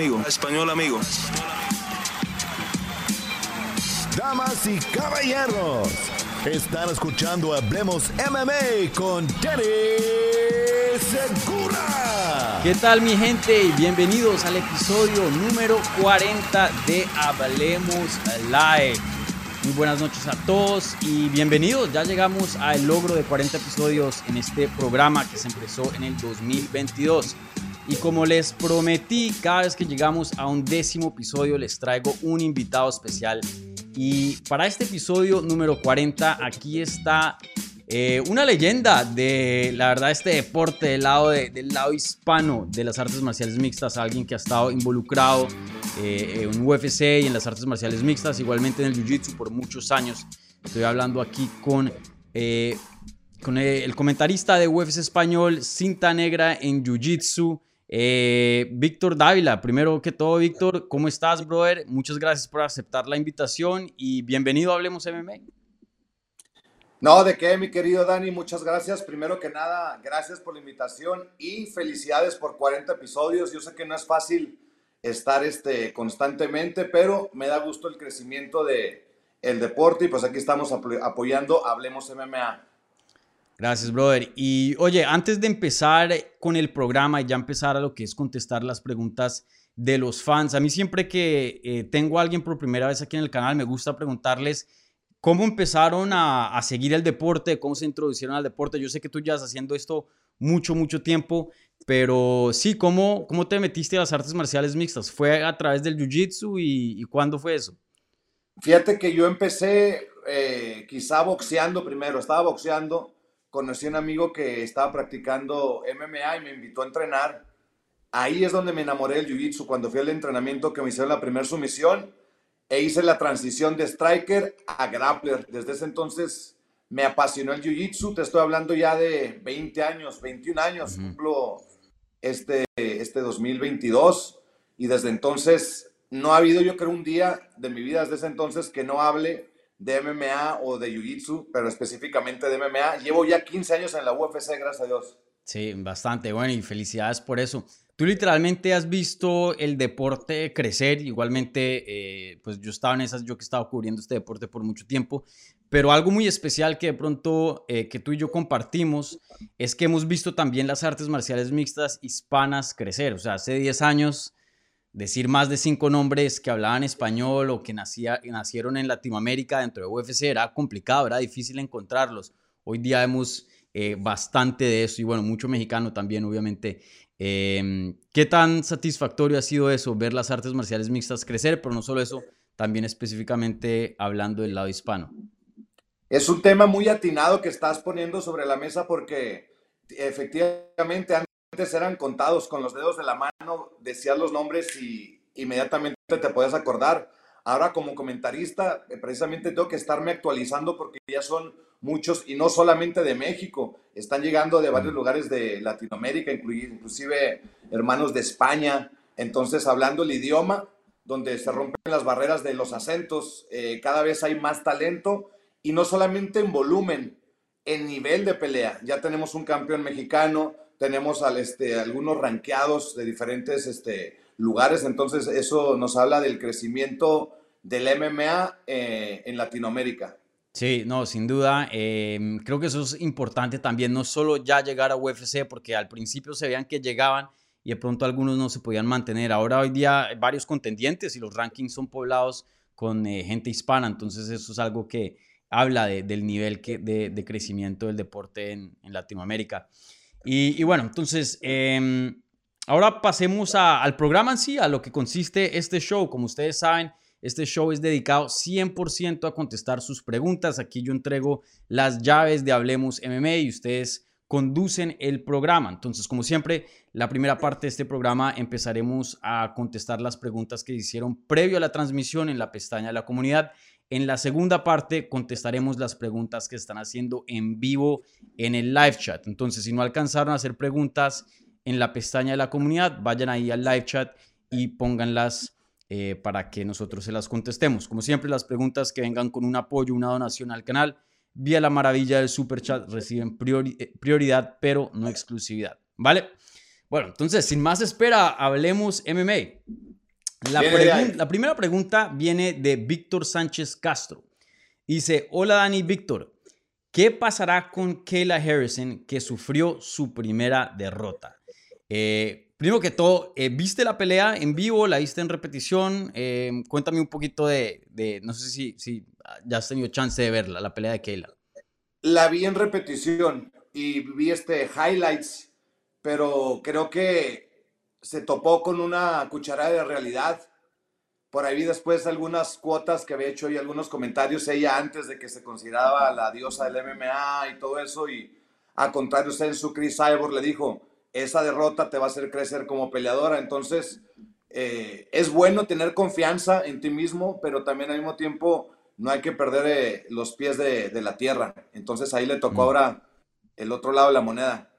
amigo, español amigo. Damas y caballeros, están escuchando Hablemos MMA con Danny Segura. ¿Qué tal mi gente? Bienvenidos al episodio número 40 de Hablemos Live. Muy buenas noches a todos y bienvenidos. Ya llegamos al logro de 40 episodios en este programa que se empezó en el 2022. Y como les prometí, cada vez que llegamos a un décimo episodio les traigo un invitado especial. Y para este episodio número 40, aquí está eh, una leyenda de, la verdad, este deporte del lado, del lado hispano de las artes marciales mixtas, alguien que ha estado involucrado eh, en UFC y en las artes marciales mixtas, igualmente en el Jiu-Jitsu por muchos años. Estoy hablando aquí con, eh, con el comentarista de UFC español, cinta negra en Jiu-Jitsu. Eh, Víctor Dávila, primero que todo, Víctor, ¿cómo estás, brother? Muchas gracias por aceptar la invitación y bienvenido a Hablemos MMA. No, de qué, mi querido Dani, muchas gracias. Primero que nada, gracias por la invitación y felicidades por 40 episodios. Yo sé que no es fácil estar este, constantemente, pero me da gusto el crecimiento de deporte y pues aquí estamos apoyando Hablemos MMA. Gracias, brother. Y oye, antes de empezar con el programa y ya empezar a lo que es contestar las preguntas de los fans, a mí siempre que eh, tengo a alguien por primera vez aquí en el canal, me gusta preguntarles cómo empezaron a, seguir el deporte, cómo se introducieron al deporte. Yo sé que tú ya estás haciendo esto mucho, mucho tiempo, pero sí, ¿cómo, cómo te metiste a las artes marciales mixtas? ¿Fue a través del Jiu-Jitsu y, cuándo fue eso? Fíjate que yo empecé eh, quizá boxeando primero, estaba boxeando conocí a un amigo que estaba practicando MMA y me invitó a entrenar. Ahí es donde me enamoré del Jiu-Jitsu, cuando fui al entrenamiento que me hicieron la primera sumisión e hice la transición de striker a grappler. Desde ese entonces me apasionó el Jiu-Jitsu, te estoy hablando ya de 20 años, 21 años, cumplo este, este 2022 y desde entonces no ha habido yo creo un día de mi vida desde ese entonces que no hable de MMA o de Jiu-Jitsu, pero específicamente de MMA. Llevo ya 15 años en la UFC, gracias a Dios. Sí, bastante bueno y felicidades por eso. Tú literalmente has visto el deporte crecer, igualmente, eh, pues yo estaba en esas, yo que estaba cubriendo este deporte por mucho tiempo, pero algo muy especial que de pronto eh, que tú y yo compartimos es que hemos visto también las artes marciales mixtas hispanas crecer, o sea, hace 10 años decir más de cinco nombres que hablaban español o que nacía, nacieron en Latinoamérica dentro de UFC era complicado, era difícil encontrarlos. Hoy día vemos eh, bastante de eso y bueno, mucho mexicano también, obviamente. Em, ¿Qué tan satisfactorio ha sido eso, ver las artes marciales mixtas crecer, pero no solo eso, también específicamente hablando del lado hispano? Es un tema muy atinado que estás poniendo sobre la mesa porque efectivamente eran contados con los dedos de la mano, decías los nombres y inmediatamente te puedes acordar. Ahora como comentarista, eh, precisamente tengo que estarme actualizando porque ya son muchos y no solamente de México, están llegando de varios lugares de Latinoamérica, inclusive hermanos de España. Entonces, hablando el idioma, donde se rompen las barreras de los acentos, eh, cada vez hay más talento y no solamente en volumen, en nivel de pelea. Ya tenemos un campeón mexicano, tenemos al, este, algunos ranqueados de diferentes este, lugares, entonces eso nos habla del crecimiento del MMA eh, en Latinoamérica. Sí, no, sin duda. Em, creo que eso es importante también, no solo ya llegar a UFC, porque al principio se veían que llegaban y de pronto algunos no se podían mantener. Ahora hoy día hay varios contendientes y los rankings son poblados con eh, gente hispana, entonces eso es algo que habla del nivel que, de, crecimiento del deporte en, en Latinoamérica. Y, bueno, entonces, em, ahora pasemos al programa en sí, a lo que consiste este show. Como ustedes saben, este show es dedicado 100% a contestar sus preguntas. Aquí yo entrego las llaves de Hablemos MMA y ustedes conducen el programa. Entonces, como siempre, la primera parte de este programa empezaremos a contestar las preguntas que hicieron previo a la transmisión en la pestaña de la comunidad en la segunda parte contestaremos las preguntas que están haciendo en vivo en el live chat. Entonces, si no alcanzaron a hacer preguntas en la pestaña de la comunidad, vayan ahí al live chat y pónganlas eh, para que nosotros se las contestemos. Como siempre, las preguntas que vengan con un apoyo, una donación al canal, vía la maravilla del super chat, reciben eh, prioridad, pero no exclusividad. ¿Vale? Bueno, entonces, sin más espera, hablemos MMA. La, la primera pregunta viene de Víctor Sánchez Castro. Dice, hola Dani Víctor, ¿qué pasará con Kayla Harrison que sufrió su primera derrota? Eh, primero que todo, eh, ¿viste la pelea en vivo? ¿La viste en repetición? Eh, cuéntame un poquito de, de, no sé si, si ya has tenido chance de verla, la pelea de Kayla. La vi en repetición y vi este highlights pero creo que se topó con una cucharada de realidad. Por ahí vi después algunas cuotas que había hecho y algunos comentarios ella antes de que se consideraba la diosa del MMA y todo eso. Y a contrario, usted en su Chris Cyborg le dijo, esa derrota te va a hacer crecer como peleadora. Entonces, eh, es bueno tener confianza en ti mismo, pero también al mismo tiempo no hay que perder eh, los pies de, de, la tierra. Entonces ahí le tocó ahora el otro lado de la moneda.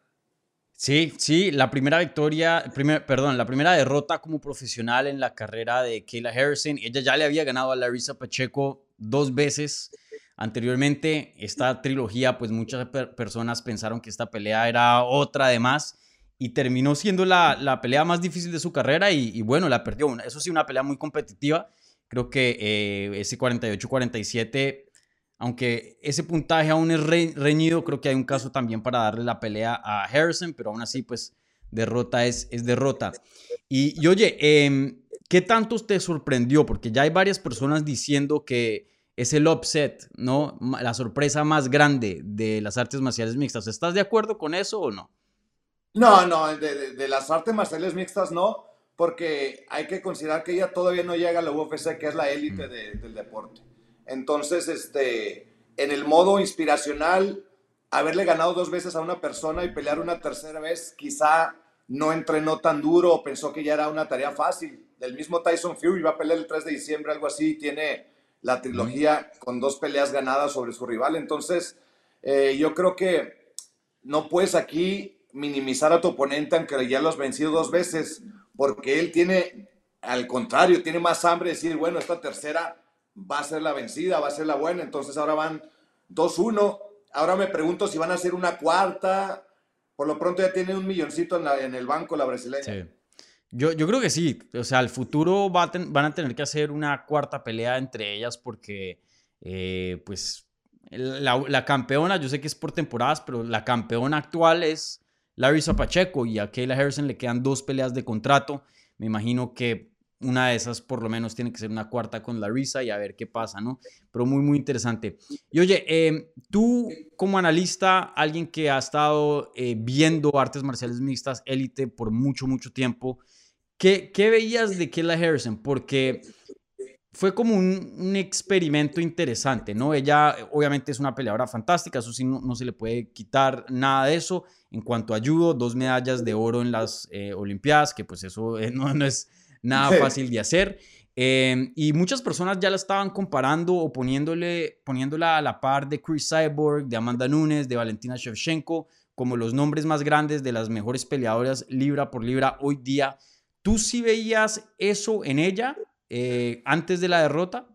Sí, sí, la primera victoria, primer, perdón, la primera derrota como profesional en la carrera de Kayla Harrison. Ella ya le había ganado a Larissa Pacheco dos veces anteriormente. Esta trilogía, pues muchas personas pensaron que esta pelea era otra de más y terminó siendo la, la pelea más difícil de su carrera y, bueno, la perdió. Eso sí, una pelea muy competitiva. Creo que eh, ese 48-47 aunque ese puntaje aún es reñido, creo que hay un caso también para darle la pelea a Harrison, pero aún así, pues, derrota es, es derrota. Y, oye, em, ¿qué tanto te sorprendió? Porque ya hay varias personas diciendo que es el upset, ¿no? La sorpresa más grande de las artes marciales mixtas. ¿Estás de acuerdo con eso o no? No, no, de, las artes marciales mixtas no, porque hay que considerar que ella todavía no llega a la UFC, que es la élite mm. del deporte. Entonces, este, en el modo inspiracional, haberle ganado dos veces a una persona y pelear una tercera vez, quizá no entrenó tan duro o pensó que ya era una tarea fácil. Del mismo Tyson Fury va a pelear el 3 de diciembre, algo así, tiene la trilogía con dos peleas ganadas sobre su rival. Entonces, eh, yo creo que no puedes aquí minimizar a tu oponente aunque ya lo has vencido dos veces, porque él tiene, al contrario, tiene más hambre de decir, bueno, esta tercera va a ser la vencida, va a ser la buena. Entonces ahora van 2-1. Ahora me pregunto si van a ser una cuarta. Por lo pronto ya tiene un milloncito en, el banco la brasileña. Yo, yo, creo que sí. O sea, al futuro van a tener que hacer una cuarta pelea entre ellas porque, eh, pues, la, la, campeona, yo sé que es por temporadas, pero la campeona actual es Larissa Pacheco y a Kayla Harrison le quedan dos peleas de contrato. Me imagino que una de esas por lo menos tiene que ser una cuarta con Larissa y a ver qué pasa, ¿no? Pero muy, muy interesante. Y oye, em, tú como analista, alguien que ha estado eh, viendo artes marciales mixtas, élite, por mucho, mucho tiempo, ¿qué, ¿qué, veías de Kayla Harrison? Porque fue como un, experimento interesante, ¿no? Ella obviamente es una peleadora fantástica, eso sí, no, se le puede quitar nada de eso. En cuanto a judo, dos medallas de oro en las eh, Olimpiadas, que pues eso eh, no, no es nada fácil de hacer. Em, y muchas personas ya la estaban comparando o poniéndole, poniéndola a la par de Chris Cyborg, de Amanda Nunes, de Valentina Shevchenko, como los nombres más grandes de las mejores peleadoras libra por libra hoy día. ¿Tú sí veías eso en ella eh, antes de la derrota?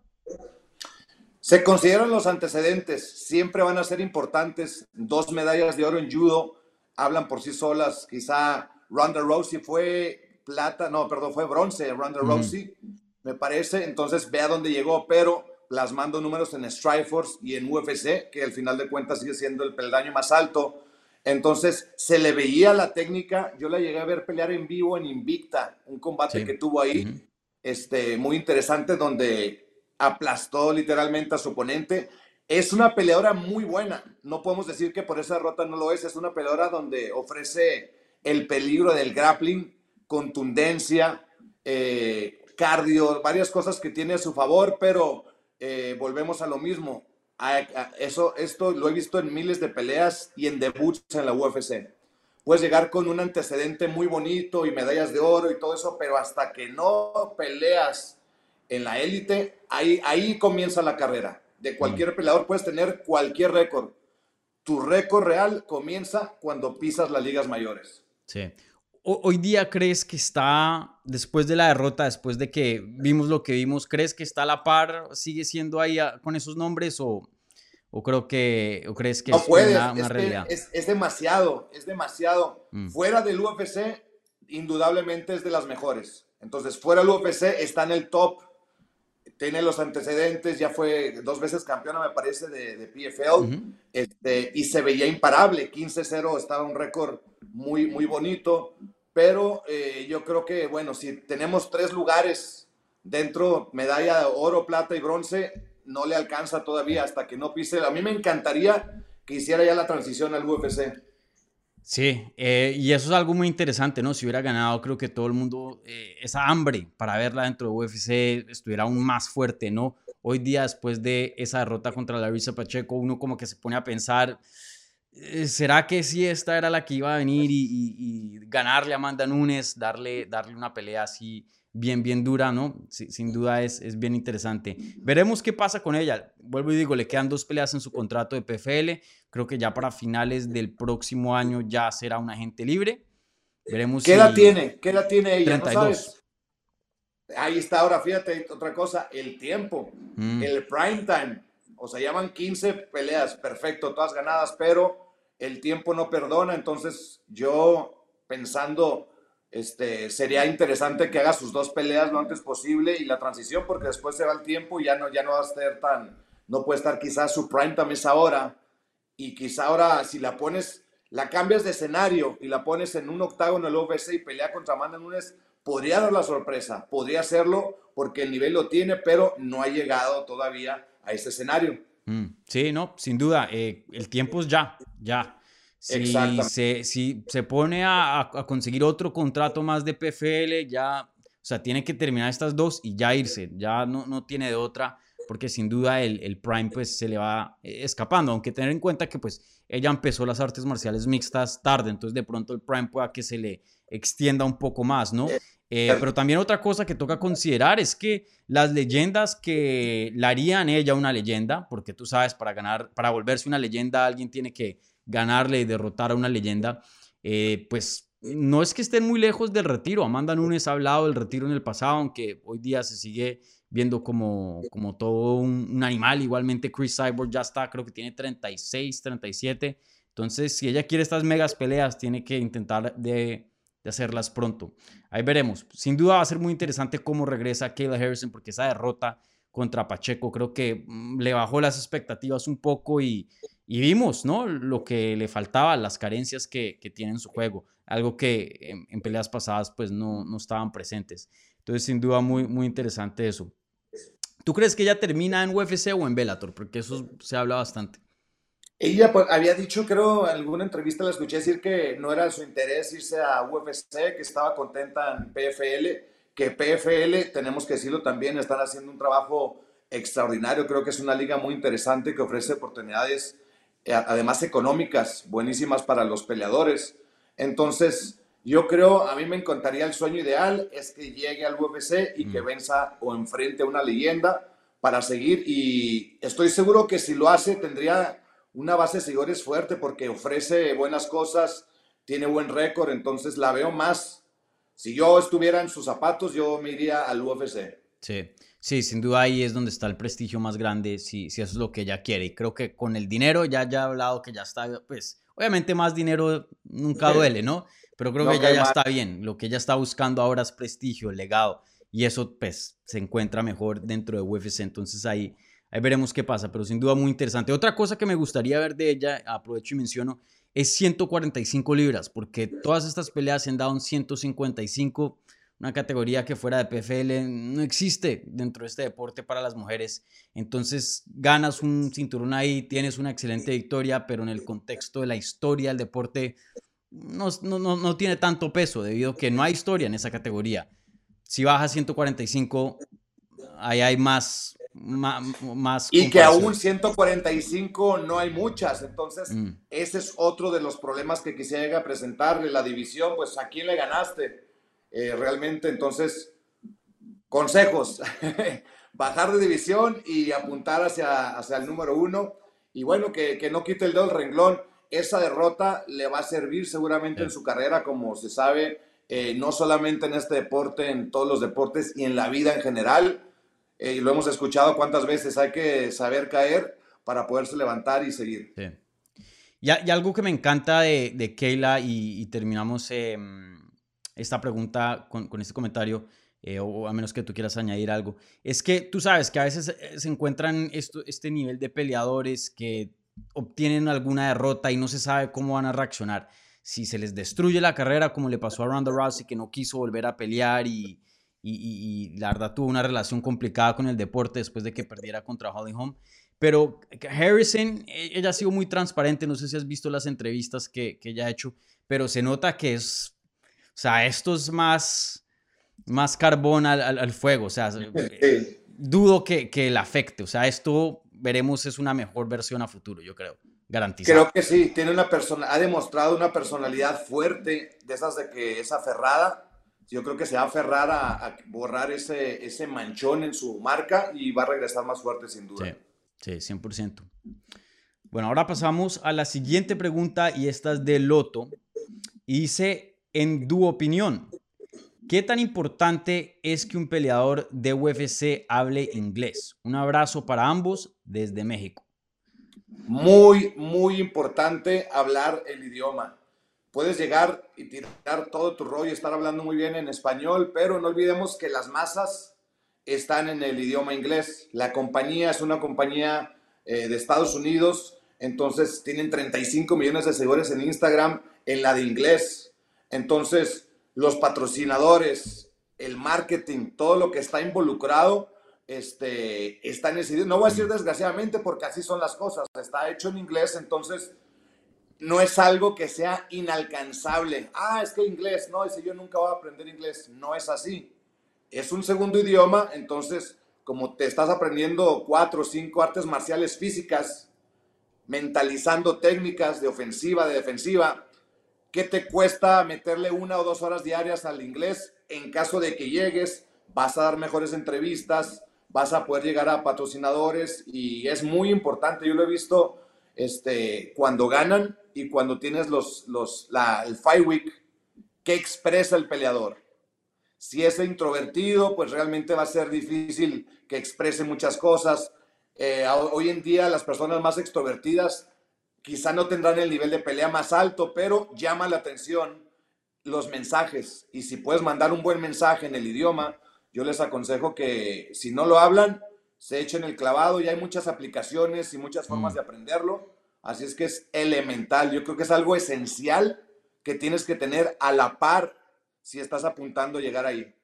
Se consideran los antecedentes, siempre van a ser importantes. Dos medallas de oro en judo hablan por sí solas. Quizá Ronda Rousey fue plata, no, perdón, fue bronce, Ronda Rousey, me parece. Entonces ve a dónde llegó, pero plasmando números en Strikeforce y en UFC, que al final de cuentas sigue siendo el peldaño más alto. Entonces se le veía la técnica. Yo la llegué a ver pelear en vivo en Invicta, un combate que tuvo ahí, este, muy interesante, donde aplastó literalmente a su oponente. Es una peleadora muy buena. No podemos decir que por esa derrota no lo es. Es una peleadora donde ofrece el peligro del grappling contundencia, eh, cardio, varias cosas que tiene a su favor, pero eh, volvemos a lo mismo. eso, esto lo he visto en miles de peleas y en debuts en la UFC. Puedes llegar con un antecedente muy bonito y medallas de oro y todo eso, pero hasta que no peleas en la élite, ahí, ahí comienza la carrera. De cualquier mm. peleador puedes tener cualquier récord. Tu récord real comienza cuando pisas las ligas mayores. Sí hoy día crees que está, después de la derrota, después de que vimos lo que vimos, crees que está a la par, sigue siendo ahí con esos nombres o, o creo que, o crees que es una, realidad? Es, demasiado, es demasiado. Mm. Fuera del UFC, indudablemente es de las mejores. Entonces, fuera del UFC, está en el top, tiene los antecedentes, ya fue dos veces campeona, me parece, de, PFL, este, y se veía imparable, 15-0, estaba un récord muy, muy bonito, pero eh, yo creo que, bueno, si tenemos tres lugares dentro, medalla de oro, plata y bronce, no le alcanza todavía hasta que no pise. A mí me encantaría que hiciera ya la transición al UFC. Sí, eh, y eso es algo muy interesante, ¿no? Si hubiera ganado, creo que todo el mundo, eh, esa hambre para verla dentro de UFC estuviera aún más fuerte, ¿no? Hoy día, después de esa derrota contra Larissa Pacheco, uno como que se pone a pensar, eh, ¿será que sí esta era la que iba a venir y, y ganarle a Amanda Nunes, darle, darle una pelea así bien, bien dura, ¿no? sin duda es, es bien interesante. Veremos qué pasa con ella. Vuelvo y digo, le quedan dos peleas en su contrato de PFL. Creo que ya para finales del próximo año ya será un agente libre. Veremos ¿Qué edad tiene? ¿Qué edad tiene ella? 32. Ahí está ahora, fíjate, otra cosa, el tiempo, mm. el prime time. O sea, llaman 15 peleas, perfecto, todas ganadas, pero el tiempo no perdona. Entonces, yo pensando este, sería interesante que haga sus dos peleas lo antes posible y la transición, porque después se va el tiempo y ya no, ya no va a ser tan, no puede estar quizás su prime time esa hora. Y quizá ahora, si la pones, la cambias de escenario y la pones en un octágono el UFC y pelea contra Amanda Nunes, podría dar la sorpresa, podría hacerlo porque el nivel lo tiene, pero no ha llegado todavía a ese escenario. Mm, sí, no, sin duda, eh, el tiempo es ya, ya. Si se, si se pone a, a, conseguir otro contrato más de PFL, ya, o sea, tiene que terminar estas dos y ya irse, ya no, no tiene de otra, porque sin duda el, el Prime pues se le va eh, escapando, aunque tener en cuenta que pues ella empezó las artes marciales mixtas tarde, entonces de pronto el Prime pueda que se le extienda un poco más, ¿no? Eh, eh, pero también otra cosa que toca considerar es que las leyendas que la harían ella una leyenda, porque tú sabes, para ganar, para volverse una leyenda, alguien tiene que ganarle y derrotar a una leyenda, eh, pues no es que estén muy lejos del retiro. Amanda Nunes ha hablado del retiro en el pasado, aunque hoy día se sigue viendo como, como todo un, animal. Igualmente Chris Cyborg ya está, creo que tiene 36, 37. Entonces, si ella quiere estas megas peleas, tiene que intentar de, de hacerlas pronto. Ahí veremos. Sin duda va a ser muy interesante cómo regresa Kayla Harrison, porque esa derrota contra Pacheco creo que mm, le bajó las expectativas un poco y, y vimos, ¿no? Lo que le faltaba, las carencias que, que tiene en su juego, algo que en, peleas pasadas pues no, no, estaban presentes. Entonces, sin duda, muy, muy interesante eso. ¿Tú crees que ella termina en UFC o en Bellator? Porque eso se habla bastante. Ella pues, había dicho, creo, en alguna entrevista la escuché decir que no era su interés irse a UFC, que estaba contenta en PFL, que PFL, tenemos que decirlo también, están haciendo un trabajo extraordinario. Creo que es una liga muy interesante que ofrece oportunidades además económicas, buenísimas para los peleadores. Entonces, yo creo, a mí me encantaría el sueño ideal, es que llegue al UFC y que mm. venza o enfrente a una leyenda para seguir. Y estoy seguro que si lo hace, tendría una base de seguidores fuerte porque ofrece buenas cosas, tiene buen récord, entonces la veo más. Si yo estuviera en sus zapatos, yo me iría al UFC. Sí. Sí, sin duda ahí es donde está el prestigio más grande, si, si eso es lo que ella quiere. Y creo que con el dinero ya ya ha hablado que ya está, pues, obviamente más dinero nunca duele, ¿no? Pero creo que ya, ya está bien. Lo que ella está buscando ahora es prestigio, legado. Y eso, pues, se encuentra mejor dentro de UFC. Entonces ahí, ahí veremos qué pasa. Pero sin duda muy interesante. Otra cosa que me gustaría ver de ella, aprovecho y menciono, es 145 libras. Porque todas estas peleas se han dado en 155 una categoría que fuera de PFL no existe dentro de este deporte para las mujeres. Entonces ganas un cinturón ahí, tienes una excelente victoria, pero en el contexto de la historia del deporte no, no, no, tiene tanto peso debido a que no hay historia en esa categoría. Si baja 145, ahí hay más... Más, y que aún 145 no hay muchas, entonces mm. ese es otro de los problemas que quisiera presentarle la división, pues a quién le ganaste, eh, realmente, entonces, consejos, bajar de división y apuntar hacia, hacia el número uno. Y bueno, que, que no quite el dedo del renglón. Esa derrota le va a servir seguramente en su carrera, como se sabe, eh, no solamente en este deporte, en todos los deportes y en la vida en general. Eh, y lo hemos escuchado cuántas veces hay que saber caer para poderse levantar y seguir. Y, y, algo que me encanta de, de Keila y, y terminamos... Eh, esta pregunta con, con este comentario, eh, o a menos que tú quieras añadir algo, es que tú sabes que a veces eh, se encuentran esto, este nivel de peleadores que obtienen alguna derrota y no se sabe cómo van a reaccionar. Si se les destruye la carrera, como le pasó a Ronda Rousey, que no quiso volver a pelear y, y, y, la verdad tuvo una relación complicada con el deporte después de que perdiera contra Holly Holm. Pero Harrison, e, ella ha sido muy transparente, no sé si has visto las entrevistas que, que ella ha hecho, pero se nota que es, sea, esto es más, más carbón al, al, fuego, o sea, dudo que, que le afecte, o sea, esto veremos es una mejor versión a futuro, yo creo, garantizado. Creo que sí, tiene una persona, ha demostrado una personalidad fuerte, de esas de que es aferrada, yo creo que se va a aferrar a, a borrar ese, ese manchón en su marca y va a regresar más fuerte sin duda. Sí, sí, 100%. Bueno, ahora pasamos a la siguiente pregunta y esta es de Loto. Y dice, en tu opinión, ¿qué tan importante es que un peleador de UFC hable inglés? Un abrazo para ambos desde México. Muy, muy importante hablar el idioma. Puedes llegar y tirar todo tu rollo estar hablando muy bien en español, pero no olvidemos que las masas están en el idioma inglés. La compañía es una compañía eh, de Estados Unidos, entonces tienen 35 millones de seguidores en Instagram en la de inglés. Entonces, los patrocinadores, el marketing, todo lo que está involucrado, este, está en ese idioma. No voy a decir desgraciadamente porque así son las cosas. Está hecho en inglés, entonces no es algo que sea inalcanzable. Ah, es que inglés, no, dice yo nunca voy a aprender inglés. No es así es un segundo idioma, entonces como te estás aprendiendo cuatro o cinco artes marciales físicas, mentalizando técnicas de ofensiva, de defensiva, ¿qué te cuesta meterle una o dos horas diarias al inglés? En caso de que llegues, vas a dar mejores entrevistas, vas a poder llegar a patrocinadores y es muy importante. Yo lo he visto este, cuando ganan y cuando tienes los, los, el Fight Week, ¿qué expresa el peleador? Si es introvertido, pues realmente va a ser difícil que exprese muchas cosas. Eh, hoy en día las personas más extrovertidas quizá no tendrán el nivel de pelea más alto, pero llama la atención los mensajes. Y si puedes mandar un buen mensaje en el idioma, yo les aconsejo que si no lo hablan, se echen el clavado. Y hay muchas aplicaciones y muchas formas mm. de aprenderlo. Así es que es elemental. Yo creo que es algo esencial que tienes que tener a la par si estás apuntando a llegar ahí.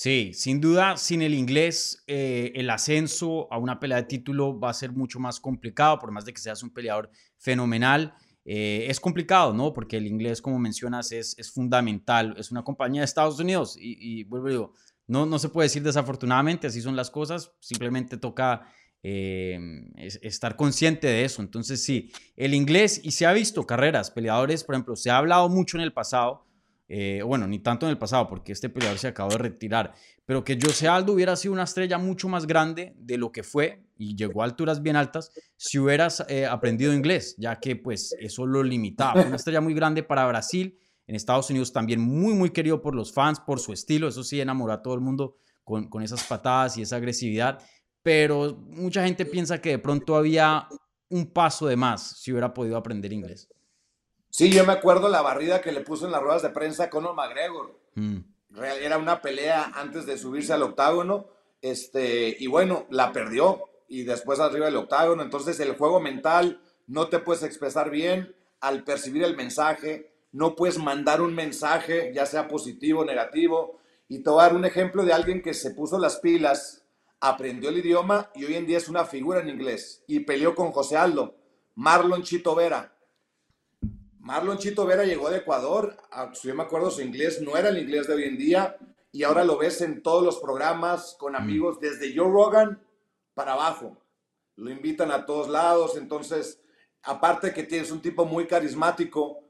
Sí, sin duda, sin el inglés, eh, el ascenso a una pelea de título va a ser mucho más complicado, por más de que seas un peleador fenomenal. Eh, es complicado, ¿no? Porque el inglés, como mencionas, es, es fundamental. Es una compañía de Estados Unidos y, vuelvo digo, no, no se puede decir desafortunadamente, así son las cosas, simplemente toca eh, estar consciente de eso. Entonces, sí, el inglés, y se ha visto carreras, peleadores, por ejemplo, se ha hablado mucho en el pasado eh, bueno, ni tanto en el pasado, porque este peleador se acabó de retirar, pero que José Aldo hubiera sido una estrella mucho más grande de lo que fue y llegó a alturas bien altas si hubieras eh, aprendido inglés, ya que pues eso lo limitaba. una estrella muy grande para Brasil, en Estados Unidos también muy, muy querido por los fans, por su estilo, eso sí, enamoró a todo el mundo con, con esas patadas y esa agresividad, pero mucha gente piensa que de pronto había un paso de más si hubiera podido aprender inglés. Sí, yo me acuerdo la barrida que le puso en las ruedas de prensa a Conor McGregor. Mm. Era una pelea antes de subirse al octágono. Este, y bueno, la perdió. Y después arriba del octágono. Entonces, el juego mental, no te puedes expresar bien al percibir el mensaje. No puedes mandar un mensaje, ya sea positivo o negativo. Y te voy a dar un ejemplo de alguien que se puso las pilas, aprendió el idioma y hoy en día es una figura en inglés. Y peleó con José Aldo, Marlon Chito Vera Marlon Chito Vera llegó de Ecuador, yo me acuerdo su inglés no era el inglés de hoy en día y ahora lo ves en todos los programas con mm. amigos desde Joe Rogan para abajo. Lo invitan a todos lados, entonces aparte que tienes un tipo muy carismático,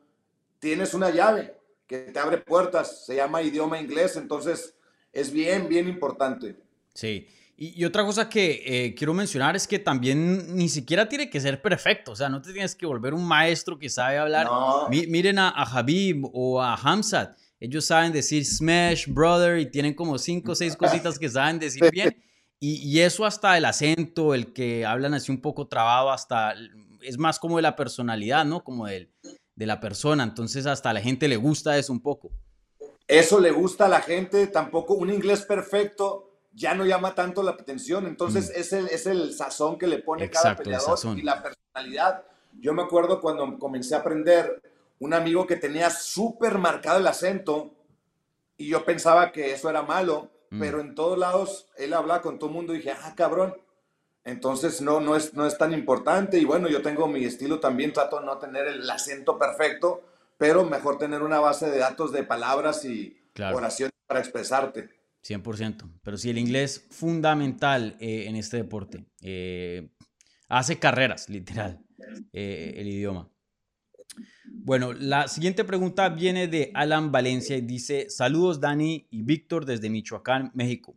tienes una llave que te abre puertas, se llama idioma inglés, entonces es bien, bien importante. Sí, y, otra cosa que eh, quiero mencionar es que también ni siquiera tiene que ser perfecto, o sea, no te tienes que volver un maestro que sabe hablar. miren a, a Habib o a Hamzat, ellos saben decir smash, brother, y tienen como cinco o seis cositas que saben decir bien. Y, y, eso hasta el acento, el que hablan así un poco trabado, hasta es más como de la personalidad, ¿no? Como de, de la persona. Entonces hasta a la gente le gusta eso un poco. Eso le gusta a la gente, tampoco un inglés perfecto ya no llama tanto la atención, entonces mm. es, el, es el sazón que le pone cada peleador y la personalidad. Yo me acuerdo cuando comencé a aprender, un amigo que tenía súper marcado el acento y yo pensaba que eso era malo, mm. pero en todos lados él hablaba con todo el mundo y dije, ah, cabrón, entonces no, no, es, no es tan importante y bueno, yo tengo mi estilo también, trato de no tener el acento perfecto, pero mejor tener una base de datos de palabras y oraciones para expresarte. 100%, pero sí, el inglés fundamental eh, en este deporte. Eh, hace carreras, literal, eh, el idioma. Bueno, la siguiente pregunta viene de Alan Valencia y dice, saludos Dani y Víctor desde Michoacán, México.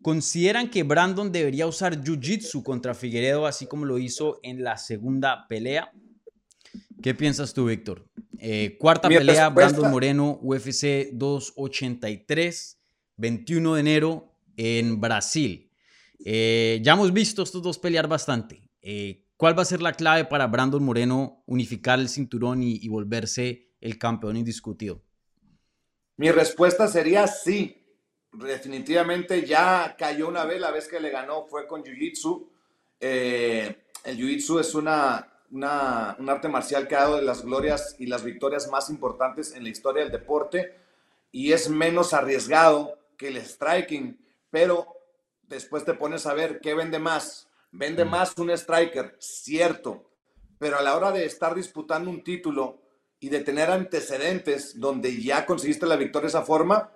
¿Consideran que Brandon debería usar Jiu-Jitsu contra Figueredo así como lo hizo en la segunda pelea? ¿Qué piensas tú, Víctor? Eh, cuarta pelea, Brandon Moreno, UFC 283, 21 de enero en Brasil. Eh, ya hemos visto estos dos pelear bastante. Eh, ¿Cuál va a ser la clave para Brandon Moreno unificar el cinturón y, volverse el campeón indiscutido? Mi respuesta sería sí definitivamente ya cayó una vez, la vez que le ganó fue con Jiu-Jitsu. Eh, el Jiu-Jitsu es una, una, un arte marcial que ha dado de las glorias y las victorias más importantes en la historia del deporte y es menos arriesgado que el striking, pero después te pones a ver qué vende más. Vende mm. más un striker, cierto, pero a la hora de estar disputando un título y de tener antecedentes donde ya conseguiste la victoria de esa forma,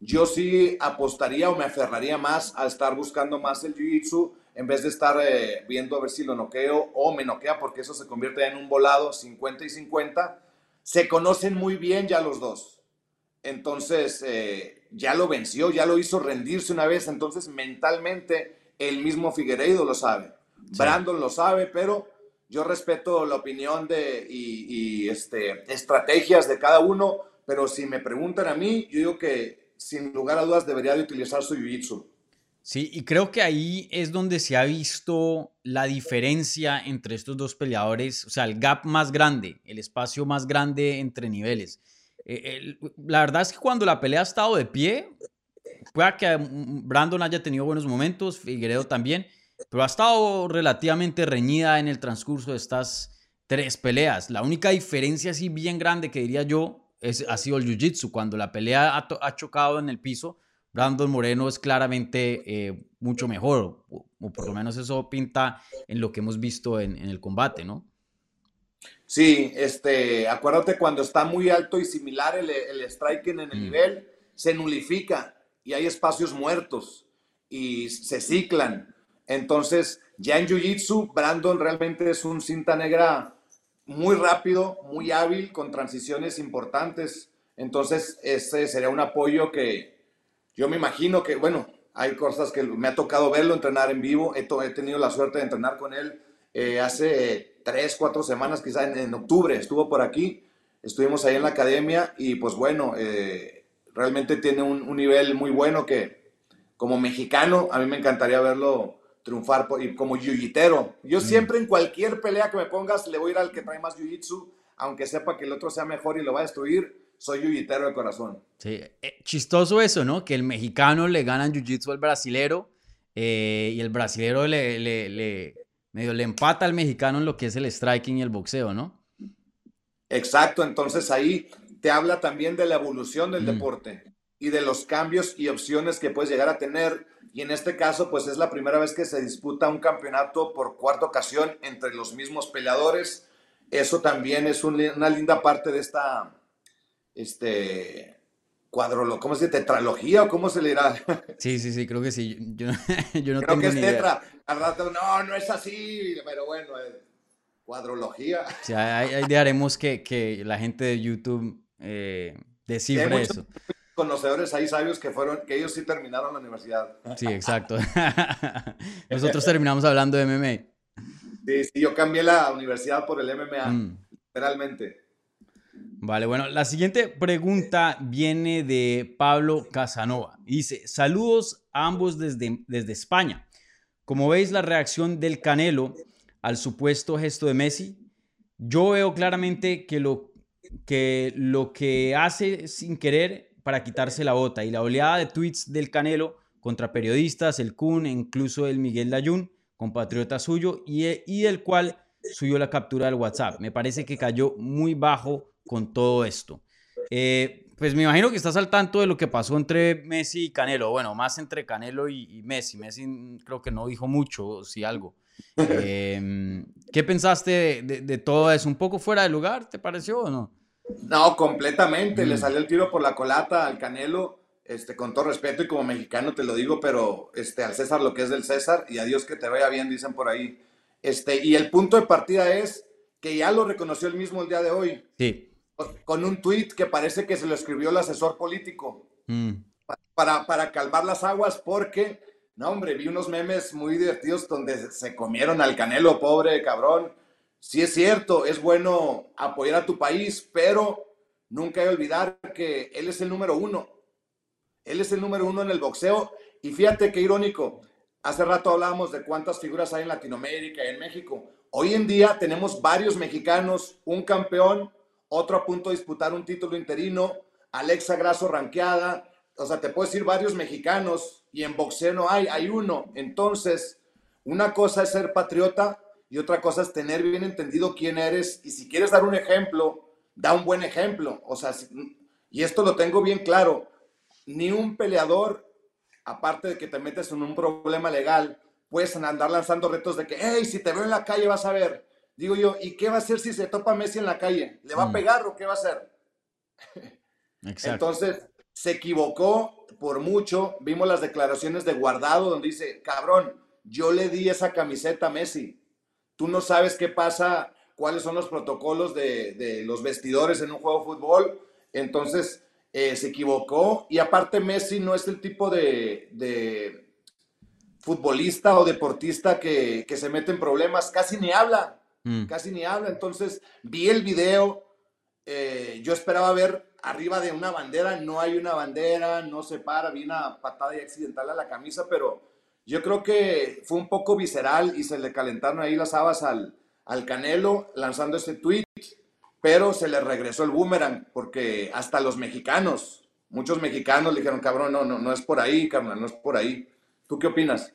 yo sí apostaría o me aferraría más a estar buscando más el jiu-jitsu en vez de estar eh, viendo a ver si lo noqueo o me noquea, porque eso se convierte en un volado 50 y 50. Se conocen muy bien ya los dos. Entonces, eh, ya lo venció, ya lo hizo rendirse una vez. Entonces, mentalmente, el mismo Figueiredo lo sabe. Brandon lo sabe, pero yo respeto la opinión de, y, y este, estrategias de cada uno. Pero si me preguntan a mí, yo digo que sin lugar a dudas debería de utilizar su jiu-jitsu. Sí, y creo que ahí es donde se ha visto la diferencia entre estos dos peleadores, o sea, el gap más grande, el espacio más grande entre niveles. Eh, la verdad es que cuando la pelea ha estado de pie, puede que Brandon haya tenido buenos momentos, Figueredo también, pero ha estado relativamente reñida en el transcurso de estas tres peleas. La única diferencia así bien grande que diría yo ha sido el jiu-jitsu. Cuando la pelea ha, chocado en el piso, Brandon Moreno es claramente eh, mucho mejor, o, por lo menos eso pinta en lo que hemos visto en, el combate, ¿no? Sí, este, acuérdate cuando está muy alto y similar el, el striking en el mm. nivel, se nulifica y hay espacios muertos y se ciclan. Entonces, ya en Jiu-Jitsu, Brandon realmente es un cinta negra muy rápido, muy hábil, con transiciones importantes. Entonces, ese sería un apoyo que yo me imagino que, bueno, hay cosas que me ha tocado verlo entrenar en vivo. He, he tenido la suerte de entrenar con él eh, hace tres, cuatro semanas, quizá en, octubre, estuvo por aquí. Estuvimos ahí en la academia y pues bueno, eh, realmente tiene un, un nivel muy bueno que como mexicano a mí me encantaría verlo triunfar y como jiu-jitero. Yo mm. siempre en cualquier pelea que me pongas le voy a ir al que trae más jiu-jitsu, aunque sepa que el otro sea mejor y lo va a destruir. Soy jiu-jitero de corazón. Sí, eh, chistoso eso, ¿no? Que el mexicano le gana jiu-jitsu al brasilero eh, y el brasilero le, le, le, medio le empata al mexicano en lo que es el striking y el boxeo, ¿no? Exacto, entonces ahí te habla también de la evolución del mm. deporte y de los cambios y opciones que puedes llegar a tener y en este caso pues es la primera vez que se disputa un campeonato por cuarta ocasión entre los mismos peleadores. Eso también es una linda parte de esta este cuadro, ¿cómo se dice? ¿Tetralogía o cómo se le dirá? Sí, sí, sí, creo que sí. Yo, yo no creo tengo que es ni tetra. Al rato, no, no es así, pero bueno, eh, cuadrología. Sí, ahí, ahí dejaremos que, que, la gente de YouTube eh, descifre eso conocedores ahí sabios que fueron, que ellos sí terminaron la universidad. Sí, exacto. Nosotros terminamos hablando de MMA. Sí, sí, yo cambié la universidad por el MMA, mm. literalmente. Vale, bueno, la siguiente pregunta viene de Pablo Casanova. Dice, saludos a ambos desde, desde España. Como veis la reacción del Canelo al supuesto gesto de Messi, yo veo claramente que lo que, lo que hace sin querer para quitarse la bota y la oleada de tweets del Canelo contra periodistas, el Kun, incluso el Miguel Layún, compatriota suyo, y, y el cual subió la captura del WhatsApp. Me parece que cayó muy bajo con todo esto. Eh, pues me imagino que estás al tanto de lo que pasó entre Messi y Canelo. Bueno, más entre Canelo y, Messi. Messi creo que no dijo mucho, si algo. Em, ¿Qué pensaste de, todo eso? ¿Un poco fuera de lugar, te pareció o no? No, completamente. Le mm. salió el tiro por la colata al Canelo. Este, con todo respeto y como mexicano te lo digo, pero este, al César lo que es del César y a Dios que te vaya bien, dicen por ahí. Este, y el punto de partida es que ya lo reconoció el mismo el día de hoy. Sí con un tuit que parece que se lo escribió el asesor político mm. para, para calmar las aguas porque, no hombre, vi unos memes muy divertidos donde se comieron al canelo, pobre cabrón. Sí es cierto, es bueno apoyar a tu país, pero nunca hay que olvidar que él es el número uno. Él es el número uno en el boxeo. Y fíjate qué irónico, hace rato hablábamos de cuántas figuras hay en Latinoamérica y en México. Hoy en día tenemos varios mexicanos, un campeón otro a punto de disputar un título interino, Alexa Grasso ranqueada, o sea, te puedo decir varios mexicanos y en boxeo no hay, hay uno. Entonces, una cosa es ser patriota y otra cosa es tener bien entendido quién eres y si quieres dar un ejemplo, da un buen ejemplo. O sea, y esto lo tengo bien claro, ni un peleador, aparte de que te metes en un problema legal, puedes andar lanzando retos de que, hey, si te veo en la calle vas a ver, Digo yo, ¿y qué va a hacer si se topa Messi en la calle? ¿Le va a mm. pegar o qué va a hacer? Entonces, se equivocó por mucho. Vimos las declaraciones de Guardado donde dice, cabrón, yo le di esa camiseta a Messi. Tú no sabes qué pasa, cuáles son los protocolos de, los vestidores en un juego de fútbol. Entonces, eh, se equivocó. Y aparte, Messi no es el tipo de, futbolista o deportista que, que se mete en problemas. Casi ni habla Mm. casi ni habla. Entonces vi el video, eh, yo esperaba ver arriba de una bandera, no hay una bandera, no se para, vi una patada y accidental a la camisa, pero yo creo que fue un poco visceral y se le calentaron ahí las habas al, al Canelo lanzando ese tweet, pero se le regresó el boomerang porque hasta los mexicanos, muchos mexicanos dijeron, cabrón, no, no, no es por ahí, carnal, no es por ahí. ¿Tú qué opinas?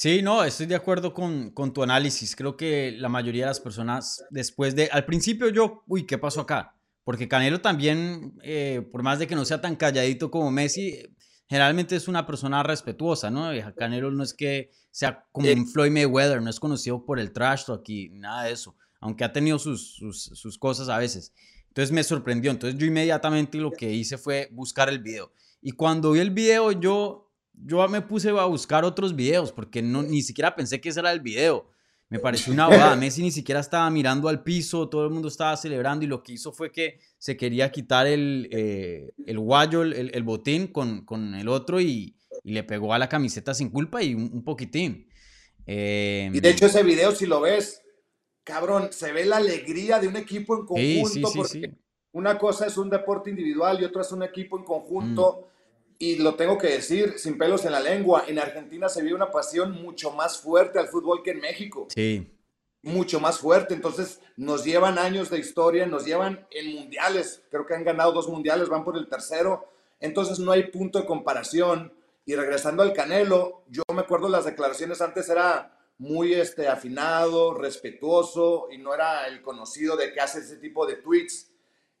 Sí, no, estoy de acuerdo con, tu análisis. Creo que la mayoría de las personas, después de, al principio yo, uy, ¿qué pasó acá? Porque Canelo también, eh, por más de que no sea tan calladito como Messi, generalmente es una persona respetuosa, ¿no? Canelo no es que sea como un Floyd Mayweather, no es conocido por el trash talk y nada de eso, aunque ha tenido sus, sus, sus cosas a veces. Entonces me sorprendió. Entonces yo inmediatamente lo que hice fue buscar el video. Y cuando vi el video, yo yo me puse a buscar otros videos porque no, ni siquiera pensé que ese era el video. Me pareció una boda. Messi ni siquiera estaba mirando al piso, todo el mundo estaba celebrando y lo que hizo fue que se quería quitar el, eh, el guayo, el, el, botín con, con el otro y, y, le pegó a la camiseta sin culpa y un, poquitín. y de hecho ese video, si lo ves, cabrón, se ve la alegría de un equipo en conjunto. Sí, sí, porque una cosa es un deporte individual y otra es un equipo en conjunto. Mm y lo tengo que decir sin pelos en la lengua, en Argentina se vive una pasión mucho más fuerte al fútbol que en México. Sí. Mucho más fuerte. Entonces, nos llevan años de historia, nos llevan en mundiales. Creo que han ganado dos mundiales, van por el tercero. Entonces, no hay punto de comparación. Y regresando al Canelo, yo me acuerdo las declaraciones antes era muy este, afinado, respetuoso y no era el conocido de que hace ese tipo de tweets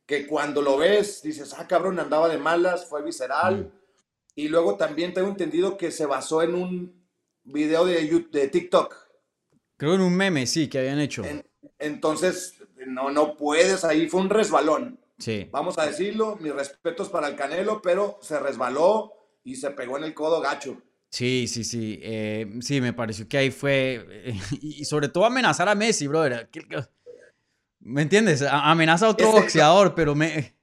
que cuando lo ves dices, ah, cabrón, andaba de malas, fue visceral. Mm. Y luego también tengo entendido que se basó en un video de, de TikTok. Creo en un meme, sí, que habían hecho. entonces, no, no puedes, ahí fue un resbalón. Sí. Vamos a decirlo, mis respetos para el Canelo, pero se resbaló y se pegó en el codo gacho. Sí, sí, sí. Eh, sí, me pareció que ahí fue. Eh, y sobre todo amenazar a Messi, brother. ¿Me entiendes? Amenaza a otro boxeador, pero me.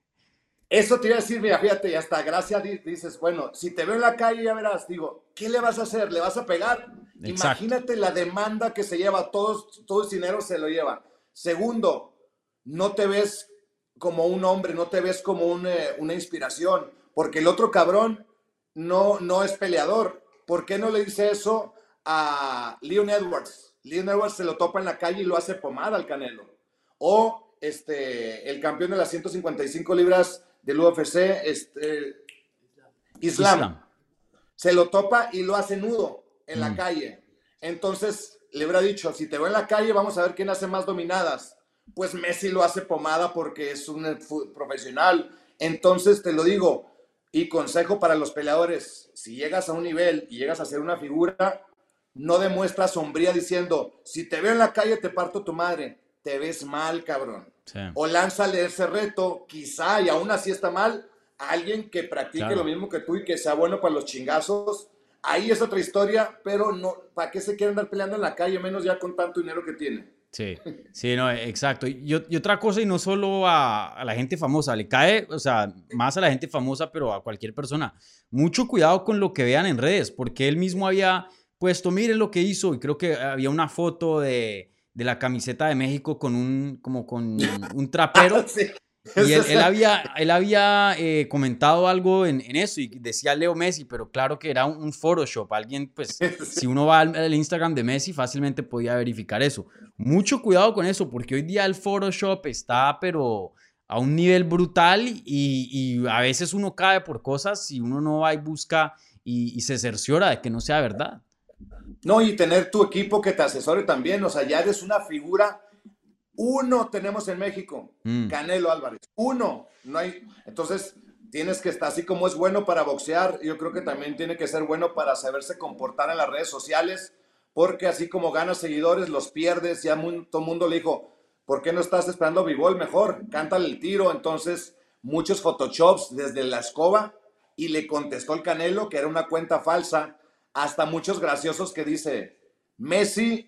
Eso te iba a decir, mira, fíjate, y hasta gracias dices, bueno, si te veo en la calle ya verás, digo, ¿qué le vas a hacer? ¿Le vas a pegar? Imagínate la demanda que se lleva, todos, todo el dinero se lo lleva. Segundo, no te ves como un hombre, no te ves como eh, una inspiración, porque el otro cabrón no, no es peleador. ¿Por qué no le dice eso a Leon Edwards? Leon Edwards se lo topa en la calle y lo hace pomada al Canelo. O este, el campeón de las 155 libras del UFC, este, Islam. Se lo topa y lo hace nudo en la mm. calle. Entonces le hubiera dicho, si te veo en la calle, vamos a ver quién hace más dominadas. Pues Messi lo hace pomada porque es un eh, profesional. Entonces te lo digo, y consejo para los peleadores, si llegas a un nivel y llegas a ser una figura, no demuestras sombría diciendo, si te veo en la calle te parto tu madre, te ves mal, cabrón. O lánzale ese reto, quizá, y aún así está mal, a alguien que practique lo mismo que tú y que sea bueno para los chingazos. Ahí es otra historia, pero no, ¿para qué se quiere andar peleando en la calle, menos ya con tanto dinero que tiene? Sí, sí, no, exacto. Y, y otra cosa, y no solo a, a, la gente famosa, le cae, o sea, más a la gente famosa, pero a cualquier persona. Mucho cuidado con lo que vean en redes, porque él mismo había puesto, miren lo que hizo, y creo que había una foto de, de la camiseta de México con un, como con un trapero. Y él, había, él había eh, comentado algo en, en, eso y decía Leo Messi, pero claro que era un, Photoshop. Alguien, pues, si uno va al, Instagram de Messi, fácilmente podía verificar eso. Mucho cuidado con eso, porque hoy día el Photoshop está, pero a un nivel brutal y, y a veces uno cae por cosas y uno no va y busca y, y se cerciora de que no sea verdad. No, y tener tu equipo que te asesore también, o sea, ya eres una figura uno tenemos en México, mm. Canelo Álvarez. Uno. No hay. Entonces, tienes que estar así como es bueno para boxear. Yo creo que también tiene que ser bueno para saberse comportar en las redes sociales. Porque así como ganas seguidores, los pierdes. Ya todo el mundo le dijo, ¿por qué no estás esperando b mejor? Cántale el tiro. Entonces, muchos photoshops desde la escoba. Y le contestó el Canelo que era una cuenta falsa. Hasta muchos graciosos que dice, Messi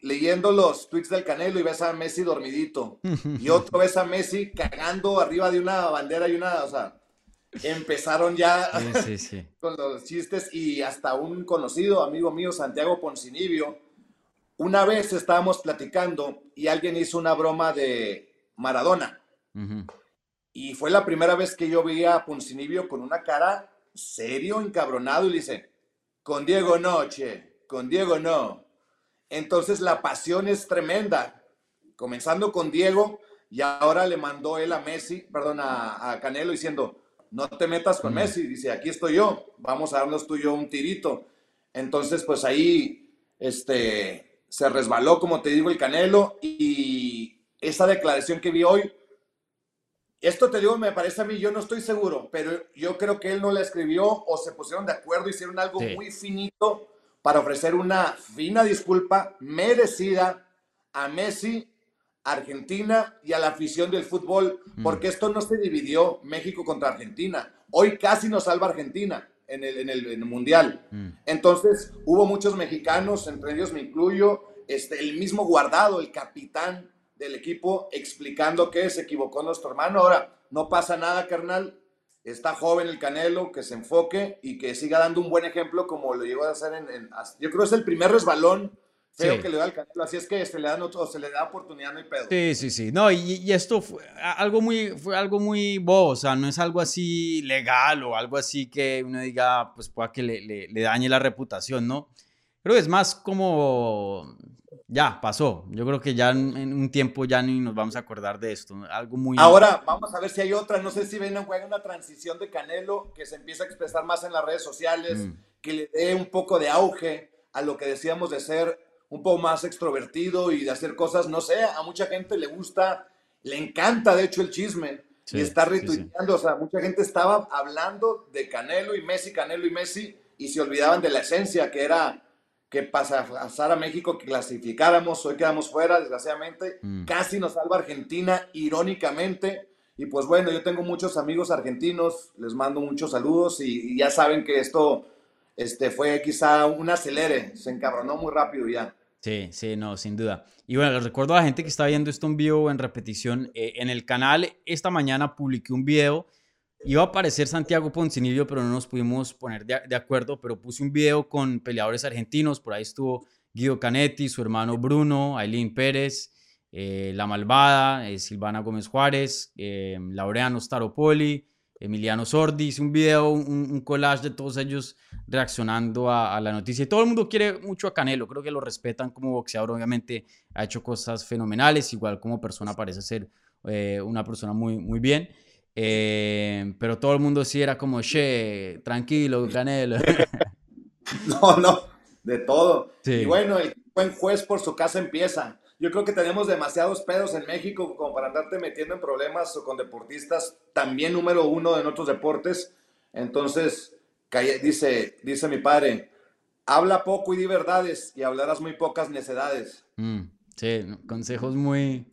leyendo los tweets del Canelo y ves a Messi dormidito. Y otro ves a Messi cagando arriba de una bandera y una, o sea, empezaron ya con los chistes y hasta un conocido amigo mío, Santiago Poncinibio, una vez estábamos platicando y alguien hizo una broma de Maradona. Y fue la primera vez que yo vi a Poncinibio con una cara serio, encabronado y le dice, con Diego no, che, con Diego no. Entonces la pasión es tremenda, comenzando con Diego y ahora le mandó él a Messi, perdón, a, Canelo diciendo, no te metas con Messi, dice, aquí estoy yo, vamos a darnos tú y yo un tirito. Entonces, pues ahí, este, se resbaló, como te digo, el Canelo y esa declaración que vi hoy, esto te digo, me parece a mí, yo no estoy seguro, pero yo creo que él no la escribió o se pusieron de acuerdo, hicieron algo muy finito para ofrecer una fina disculpa merecida a Messi, Argentina y a la afición del fútbol, mm. porque esto no se dividió México contra Argentina. Hoy casi nos salva Argentina en el, en el, Mundial. Mm. Entonces hubo muchos mexicanos, entre ellos me incluyo, este, el mismo guardado, el capitán del equipo, explicando que se equivocó nuestro hermano. Ahora, no pasa nada, carnal está joven el Canelo, que se enfoque y que siga dando un buen ejemplo como lo llegó a hacer en, yo creo que es el primer resbalón feo que le da al Canelo, así es que se le da, otro, se le da oportunidad, no hay pedo. Sí, sí, sí, no, y, y, esto fue algo muy, fue algo muy bobo, o sea, no es algo así legal o algo así que uno diga, pues pueda que le, le, le dañe la reputación, ¿no? Creo que es más como ya pasó. Yo creo que ya en, un tiempo ya ni nos vamos a acordar de esto. Algo muy. Ahora vamos a ver si hay otra. No sé si ven juega una transición de Canelo que se empieza a expresar más en las redes sociales, mm. que le dé un poco de auge a lo que decíamos de ser un poco más extrovertido y de hacer cosas. No sé, a mucha gente le gusta, le encanta de hecho el chisme. y está retuiteando, o sea, mucha gente estaba hablando de Canelo y Messi, Canelo y Messi, y se olvidaban de la esencia, que era que pasara a México, que clasificáramos, hoy quedamos fuera, desgraciadamente, mm. casi nos salva Argentina, irónicamente, y pues bueno, yo tengo muchos amigos argentinos, les mando muchos saludos y, ya saben que esto este, fue quizá un acelere, se encabronó muy rápido ya. Sí, sí, no, sin duda. Y bueno, les recuerdo a la gente que está viendo esto en vivo en repetición, eh, en el canal esta mañana publiqué un video Iba a aparecer Santiago Poncinibio, pero no nos pudimos poner de, acuerdo, pero puse un video con peleadores argentinos, por ahí estuvo Guido Canetti, su hermano Bruno, Aileen Pérez, eh, La Malvada, eh, Silvana Gómez Juárez, eh, Laureano Staropoli, Emiliano Sordi, hice un video, un, collage de todos ellos reaccionando a, a, la noticia. Y todo el mundo quiere mucho a Canelo, creo que lo respetan como boxeador, obviamente ha hecho cosas fenomenales, igual como persona parece ser una persona muy, muy bien. Eh, pero todo el mundo sí era como, che, tranquilo, Canelo. no, no, de todo. Y bueno, el buen juez por su casa empieza. Yo creo que tenemos demasiados pedos en México como para andarte metiendo en problemas con deportistas, también número uno en otros deportes. Entonces, dice, dice mi padre, habla poco y di verdades y hablarás muy pocas necedades. Mm, sí, consejos muy,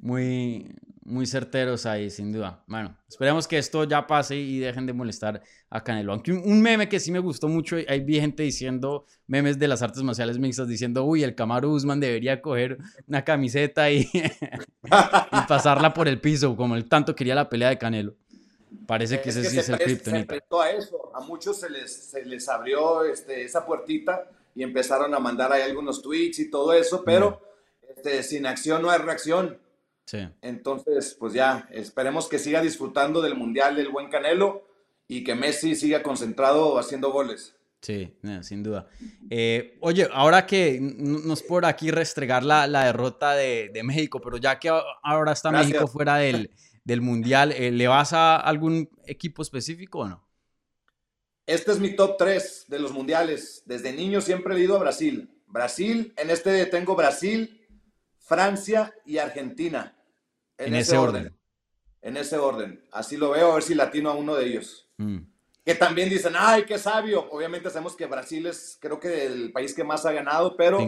muy, muy certeros ahí, sin duda. Bueno, esperemos que esto ya pase y dejen de molestar a Canelo. Aunque un, meme que sí me gustó mucho, hay vi gente diciendo, memes de las artes marciales mixtas, diciendo, uy, el Camaro Usman debería coger una camiseta y, y pasarla por el piso, como él tanto quería la pelea de Canelo. Parece que ese sí es el criptonita. A eso. A muchos se les, se les abrió este, esa puertita y empezaron a mandar ahí algunos tweets y todo eso, pero este, sin acción no hay reacción. Sí. Entonces, pues ya, esperemos que siga disfrutando del Mundial del buen Canelo y que Messi siga concentrado haciendo goles. Sí, sin duda. Eh, oye, ahora que no es por aquí restregar la, la derrota de, de, México, pero ya que ahora está México fuera del, del Mundial, eh, ¿le vas a algún equipo específico o no? Este es mi top 3 de los mundiales. Desde niño siempre he ido a Brasil. Brasil, en este tengo Brasil, Francia y Argentina. En, ese, orden. En ese orden. Así lo veo, a ver si latino a uno de ellos. Mm. Que también dicen, ay, qué sabio. Obviamente sabemos que Brasil es, creo que el país que más ha ganado, pero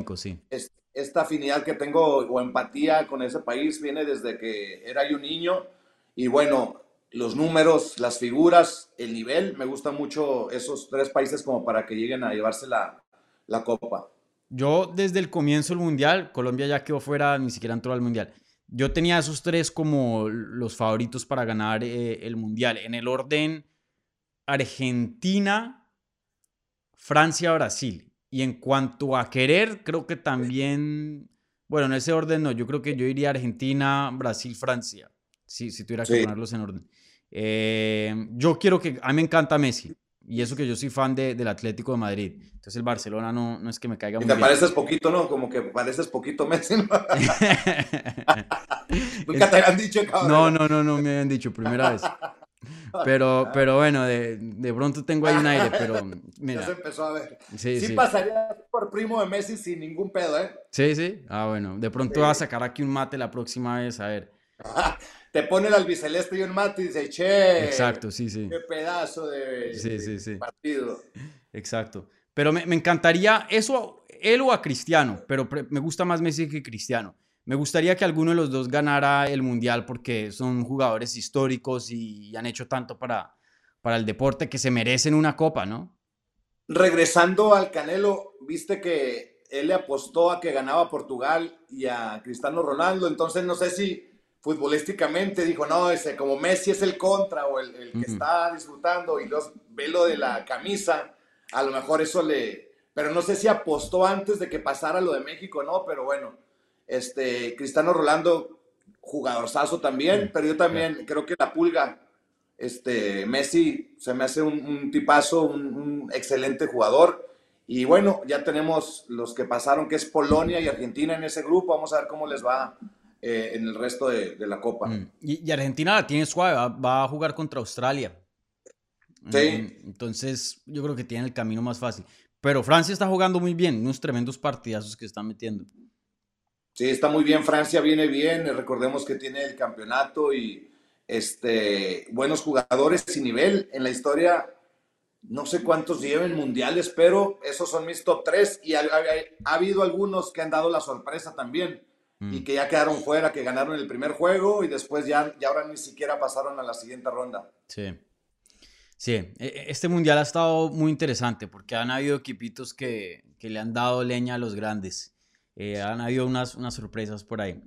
esta afinidad que tengo o empatía con ese país viene desde que era yo niño. Y bueno, los números, las figuras, el nivel, me gustan mucho esos tres países como para que lleguen a llevarse la, la copa. Yo desde el comienzo del Mundial, Colombia ya quedó fuera, ni siquiera entró al Mundial. Yo tenía esos tres como los favoritos para ganar eh, el Mundial. En el orden Argentina, Francia, Brasil. Y en cuanto a querer, creo que también, bueno, en ese orden no, yo creo que yo iría Argentina, Brasil, Francia. Si, si tuviera que ponerlos en orden. Eh, yo quiero que, a mí me encanta Messi. Y eso que yo soy fan de, del Atlético de Madrid. Entonces el Barcelona no, no es que me caiga y te pareces poquito, ¿no? Como que pareces poquito Messi. ¿no? Nunca te habían dicho, cabrón. No, no, no, no me habían dicho, primera vez. Pero, pero bueno, de, de pronto tengo ahí un aire, pero mira. Ya se empezó a ver. Sí, sí, pasaría por primo de Messi sin ningún pedo, ¿eh? Sí, sí. Ah, bueno. De pronto va a sacar aquí un mate la próxima vez, a ver. Te pone el albiceleste y un mate y dice, che. Exacto, sí, sí. Qué pedazo de, partido. Exacto. Pero me, encantaría eso, él o a Cristiano, pero me gusta más Messi que Cristiano. Me gustaría que alguno de los dos ganara el Mundial porque son jugadores históricos y han hecho tanto para, para el deporte que se merecen una copa, ¿no? Regresando al Canelo, viste que él le apostó a que ganaba Portugal y a Cristiano Ronaldo, entonces no sé si futbolísticamente dijo, no, ese, como Messi es el contra o el, que está disfrutando y los ve lo de la camisa, a lo mejor eso le... Pero no sé si apostó antes de que pasara lo de México, no, pero bueno, este, Cristiano Rolando, jugadorzazo también, pero yo también creo que la pulga, este, Messi se me hace un, tipazo, un excelente jugador. Y bueno, ya tenemos los que pasaron, que es Polonia y Argentina en ese grupo. Vamos a ver cómo les va eh, en el resto de, la Copa. Mm. Y, Argentina la tiene suave, va, a jugar contra Australia. Sí. Mm, entonces yo creo que tiene el camino más fácil. Pero Francia está jugando muy bien, unos tremendos partidazos que están metiendo. Sí, está muy bien, Francia viene bien, recordemos que tiene el campeonato y este, buenos jugadores y nivel en la historia. No sé cuántos lleven mundiales, pero esos son mis top 3 y ha habido algunos que han dado la sorpresa también y mm. que ya quedaron fuera, que ganaron el primer juego y después ya, ya ahora ni siquiera pasaron a la siguiente ronda. Sí. Sí, e, e, este mundial ha estado muy interesante porque han habido equipitos que, que le han dado leña a los grandes. Eh, han habido unas, unas sorpresas por ahí.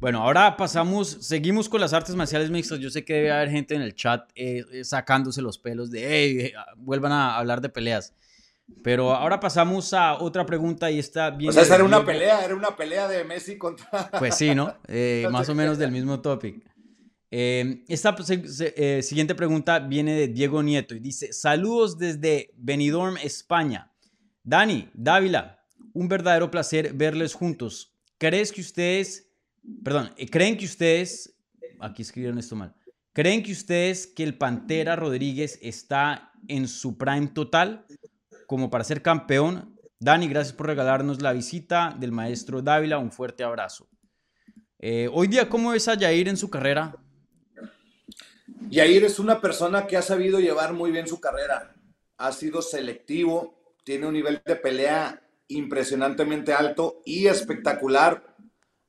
Bueno, ahora pasamos, seguimos con las artes marciales mixtas. Yo sé que debe haber gente en el chat eh, eh, sacándose los pelos de, hey, vuelvan a hablar de peleas. Pero ahora pasamos a otra pregunta y está bien. O sea, era una pelea, era una pelea de Messi contra. Pues sí, ¿no? Eh, más o menos del mismo topic. Eh, esta pues, eh, siguiente pregunta viene de Diego Nieto y dice: Saludos desde Benidorm, España. Dani, Dávila, un verdadero placer verles juntos. ¿Crees que ustedes, perdón, creen que ustedes, aquí escribieron esto mal, ¿Creen que ustedes que el Pantera Rodríguez está en su prime total como para ser campeón? Dani, gracias por regalarnos la visita del maestro Dávila. Un fuerte abrazo. Eh, hoy día, ¿cómo ves a Yair en su carrera? Yair es una persona que ha sabido llevar muy bien su carrera. Ha sido selectivo, tiene un nivel de pelea impresionantemente alto y espectacular.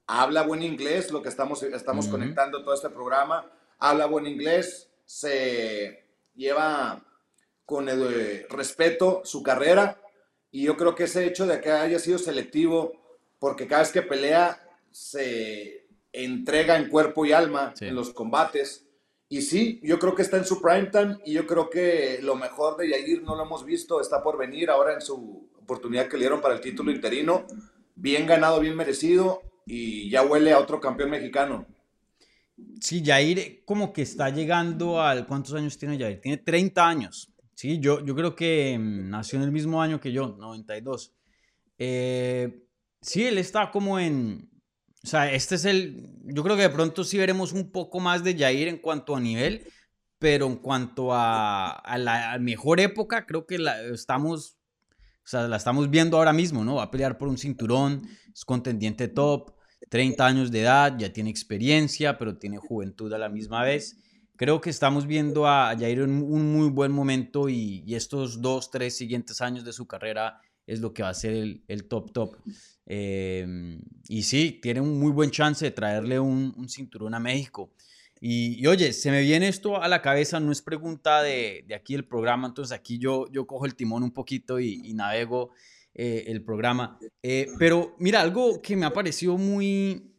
Habla buen inglés, lo que estamos, estamos conectando todo este programa. Habla buen inglés, se lleva con eh, respeto su carrera y yo creo que ese hecho de que haya sido selectivo, porque cada vez que pelea se entrega en cuerpo y alma en los combates. Y sí, yo creo que está en su prime time y yo creo que lo mejor de Yair no lo hemos visto, está por venir ahora en su oportunidad que le dieron para el título interino. Bien ganado, bien merecido y ya huele a otro campeón mexicano. Sí, Jair como que está llegando al... ¿Cuántos años tiene Jair? Tiene 30 años. Sí, yo, yo creo que mm, nació en el mismo año que yo, 92. Eh, sí, él está como en... O sea, este es el... Yo creo que de pronto sí veremos un poco más de Jair en cuanto a nivel, pero en cuanto a, a la mejor época, creo que la estamos... O sea, la estamos viendo ahora mismo, ¿no? Va a pelear por un cinturón, es contendiente top, 30 años de edad, ya tiene experiencia, pero tiene juventud a la misma vez. Creo que estamos viendo a Jair en un muy buen momento y, estos dos, tres siguientes años de su carrera es lo que va a ser el, top top. Em, y sí, tiene un muy buen chance de traerle un, cinturón a México. Y, oye, se me viene esto a la cabeza, no es pregunta de, aquí el programa, entonces aquí yo, yo cojo el timón un poquito y, navego eh, el programa. Eh, pero mira, algo que me ha parecido muy,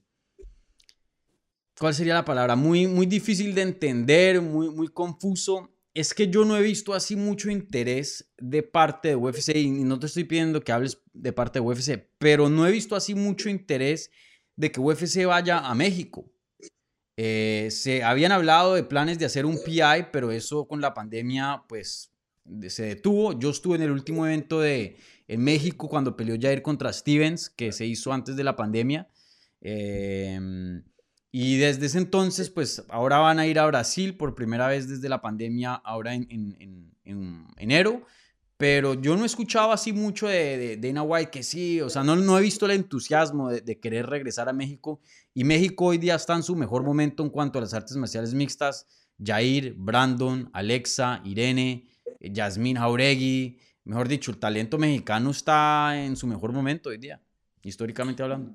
¿cuál sería la palabra? Muy, muy difícil de entender, muy, muy confuso. Es que yo no he visto así mucho interés de parte de UFC y no te estoy pidiendo que hables de parte de UFC, pero no he visto así mucho interés de que UFC vaya a México. Eh, se habían hablado de planes de hacer un PI, pero eso con la pandemia pues se detuvo. Yo estuve en el último evento de en México cuando peleó Jair contra Stevens, que se hizo antes de la pandemia. Eh, y desde ese entonces, pues ahora van a ir a Brasil por primera vez desde la pandemia, ahora en, en, en, enero. Pero yo no he escuchado así mucho de, de, Dana White que sí, o sea, no, no he visto el entusiasmo de, de, querer regresar a México. Y México hoy día está en su mejor momento en cuanto a las artes marciales mixtas. Jair, Brandon, Alexa, Irene, Yasmín Jauregui. Mejor dicho, el talento mexicano está en su mejor momento hoy día, históricamente hablando.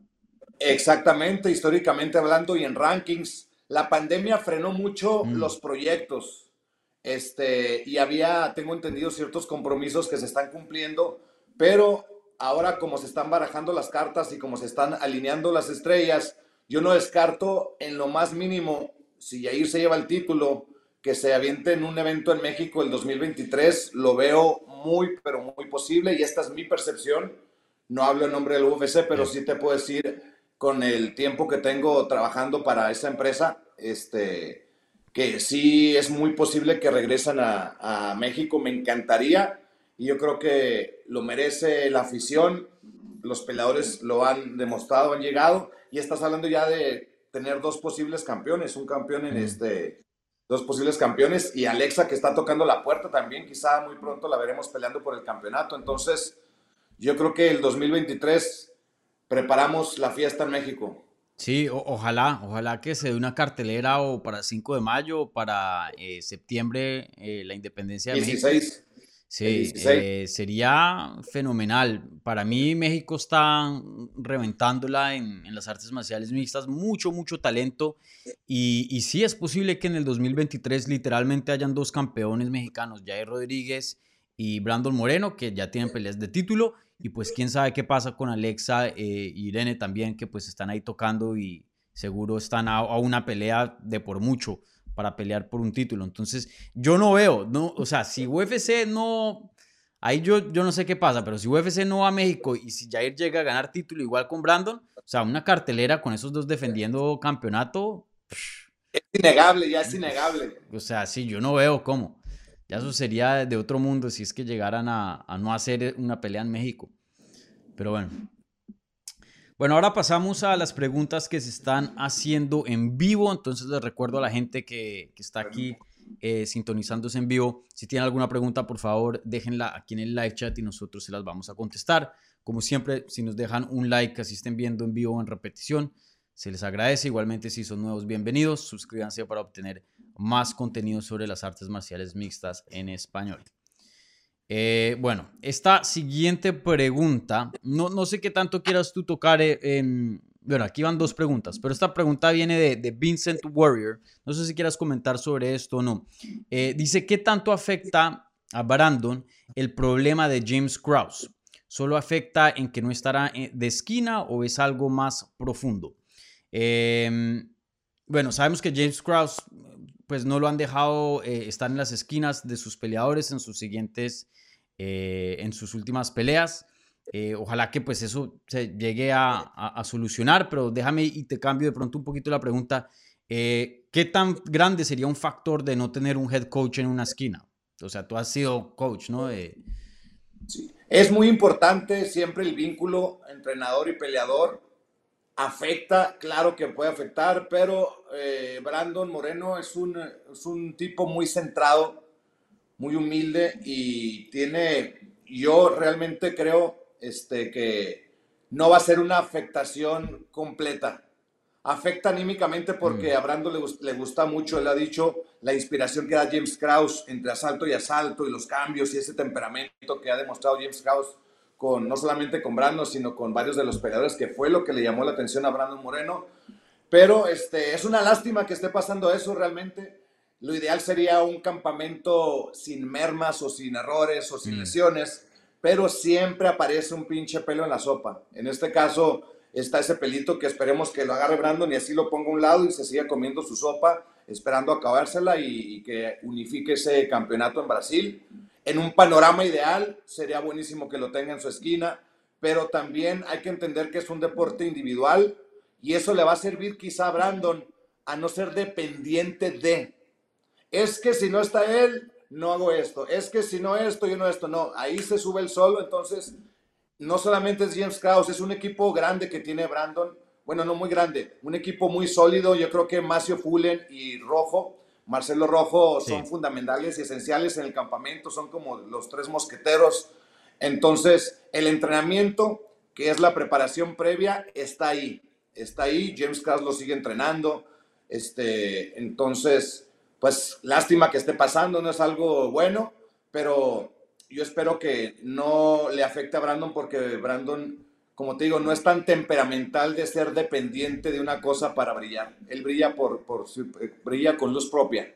Exactamente, históricamente hablando y en rankings, la pandemia frenó mucho mm. los proyectos. Este, y había, tengo entendido, ciertos compromisos que se están cumpliendo, pero ahora como se están barajando las cartas y como se están alineando las estrellas, yo no descarto en lo más mínimo, si Yair se lleva el título, que se aviente en un evento en México el 2023, lo veo muy, pero muy posible y esta es mi percepción. No hablo en nombre del UFC, pero sí te puedo decir con el tiempo que tengo trabajando para esa empresa, este, que sí es muy posible que regresen a, México, me encantaría y yo creo que lo merece la afición, los peleadores lo han demostrado, han llegado. Y estás hablando ya de tener dos posibles campeones, un campeón en este, dos posibles campeones y Alexa que está tocando la puerta también, quizá muy pronto la veremos peleando por el campeonato, entonces yo creo que el 2023 preparamos la fiesta en México. Sí, ojalá, ojalá que se dé una cartelera o para 5 de mayo o para eh, septiembre eh, la independencia de 16. México. Sí, eh, sería fenomenal. Para mí México está reventándola en, en las artes marciales mixtas, mucho, mucho talento. Y, y, sí es posible que en el 2023 literalmente hayan dos campeones mexicanos, Jair Rodríguez y Brandon Moreno, que ya tienen peleas de título. Y pues quién sabe qué pasa con Alexa e Irene también, que pues están ahí tocando y seguro están a, una pelea de por mucho para pelear por un título. Entonces, yo no veo, no, o sea, si UFC no, ahí yo, yo no sé qué pasa, pero si UFC no va a México y si Jair llega a ganar título igual con Brandon, o sea, una cartelera con esos dos defendiendo campeonato. Es innegable, ya es innegable. O sea, sí, yo no veo cómo. Ya eso sería de otro mundo si es que llegaran a, no hacer una pelea en México. Pero bueno. Bueno, ahora pasamos a las preguntas que se están haciendo en vivo. Entonces les recuerdo a la gente que, está aquí eh, sintonizándose en vivo. Si tienen alguna pregunta, por favor, déjenla aquí en el live chat y nosotros se las vamos a contestar. Como siempre, si nos dejan un like, así estén viendo en vivo o en repetición, se les agradece. Igualmente, si son nuevos, bienvenidos. Suscríbanse para obtener más contenido sobre las artes marciales mixtas en español. Eh, bueno, esta siguiente pregunta, no, no sé qué tanto quieras tú tocar eh, en... Bueno, aquí van dos preguntas, pero esta pregunta viene de, Vincent Warrior. No sé si quieras comentar sobre esto o no. Eh, dice, ¿qué tanto afecta a Brandon el problema de James Krause? ¿Solo afecta en que no estará de esquina o es algo más profundo? Em, bueno, sabemos que James Krause pues no lo han dejado estar en las esquinas de sus peleadores en sus siguientes eh, en sus últimas peleas. Eh, ojalá que pues eso se llegue a, solucionar, pero déjame y te cambio de pronto un poquito la pregunta. Eh, ¿Qué tan grande sería un factor de no tener un head coach en una esquina? O sea, tú has sido coach, ¿no? Sí. Es muy importante siempre el vínculo entrenador y peleador. Afecta, claro que puede afectar, pero Brandon Moreno es un, es un tipo muy centrado muy humilde y tiene, yo realmente creo este, que no va a ser una afectación completa. Afecta anímicamente porque mm. a Brando le, le, gusta mucho, él ha dicho, la inspiración que da James Krause entre asalto y asalto y los cambios y ese temperamento que ha demostrado James Krause con, no solamente con Brando, sino con varios de los peleadores, que fue lo que le llamó la atención a Brandon Moreno. Pero este, es una lástima que esté pasando eso realmente lo ideal sería un campamento sin mermas o sin errores o sin mm. lesiones, pero siempre aparece un pinche pelo en la sopa. En este caso está ese pelito que esperemos que lo agarre Brandon y así lo ponga a un lado y se siga comiendo su sopa, esperando acabársela y, y que unifique ese campeonato en Brasil. En un panorama ideal sería buenísimo que lo tenga en su esquina, pero también hay que entender que es un deporte individual y eso le va a servir quizá a Brandon a no ser dependiente de es que si no está él, no hago esto. Es que si no esto, yo no esto. No, ahí se sube el solo. Entonces, no solamente es James Krause, es un equipo grande que tiene Brandon. Bueno, no muy grande, un equipo muy sólido. Yo creo que Macio Fullen y Rojo, Marcelo Rojo, son fundamentales y esenciales en el campamento. Son como los tres mosqueteros. Entonces, el entrenamiento, que es la preparación previa, está ahí. Está ahí. James Krause lo sigue entrenando. Este, entonces, pues lástima que esté pasando, no es algo bueno, pero yo espero que no le afecte a Brandon porque Brandon, como te digo, no es tan temperamental de ser dependiente de una cosa para brillar. Él brilla por, por brilla con luz propia.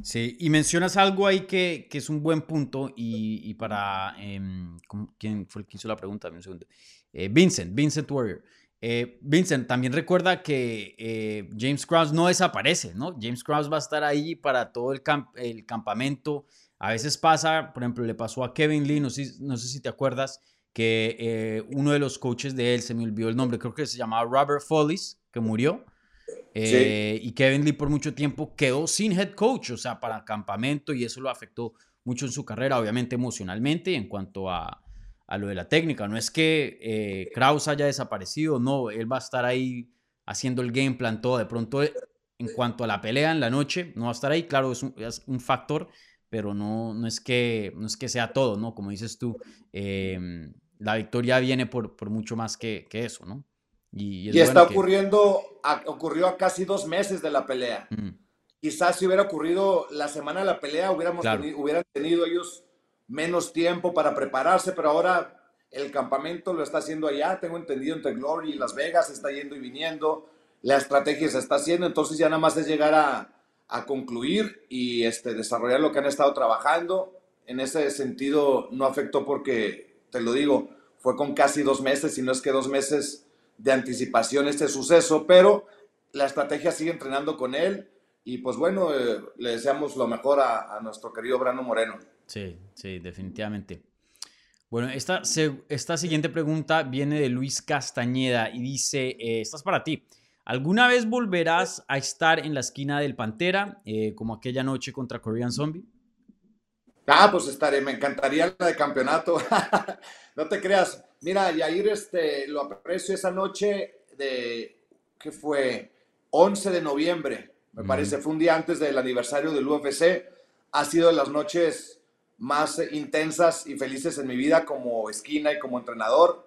Sí, y mencionas algo ahí que, que es un buen punto y, para... Em, ¿Quién fue el que hizo la pregunta? Un segundo. Eh, Vincent, Vincent Warrior. Eh, Vincent, también recuerda que eh, James Krause no desaparece, ¿no? James Krause va a estar ahí para todo el, el campamento. A veces pasa, por ejemplo, le pasó a Kevin Lee, no sé, no sé si te acuerdas, que eh, uno de los coaches de él, se me olvidó el nombre, creo que se llamaba Robert Follis, que murió. Y Kevin Lee por mucho tiempo quedó sin head coach, o sea, para campamento, y eso lo afectó mucho en su carrera, obviamente emocionalmente, en cuanto a, a lo de la técnica. No es que eh, Kraus haya desaparecido, no, él va a estar ahí haciendo el game plan todo. De pronto, eh, en cuanto a la pelea en la noche, no va a estar ahí, claro, es un, factor, pero no, no, es que, no es que sea todo, ¿no? Como dices tú, em, la victoria viene por, por mucho más que, que eso, ¿no? Y, está ocurriendo, ocurrió a casi dos meses de la pelea. Quizás si hubiera ocurrido la semana de la pelea, hubiéramos hubieran tenido ellos menos tiempo para prepararse, pero ahora el campamento lo está haciendo allá, tengo entendido entre Glory y Las Vegas, está yendo y viniendo, la estrategia se está haciendo, entonces ya nada más es llegar a, concluir y este, desarrollar lo que han estado trabajando. En ese sentido no afectó porque, te lo digo, fue con casi dos meses, si no es que dos meses de anticipación este suceso, pero la estrategia sigue entrenando con él y pues bueno, eh, le deseamos lo mejor a, nuestro querido Brano Moreno. Sí, sí, definitivamente. Bueno, esta, esta siguiente pregunta viene de Luis Castañeda y dice, eh, estás para ti. ¿Alguna vez volverás a estar en la esquina del Pantera, eh, como aquella noche contra Korean Zombie? Ah, pues estaré, me encantaría la de campeonato. no te creas. Mira, Yair, este, lo aprecio esa noche de, ¿qué fue? 11 de noviembre, me parece, fue un día antes del aniversario del UFC. Ha sido de las noches más intensas y felices en mi vida como esquina y como entrenador.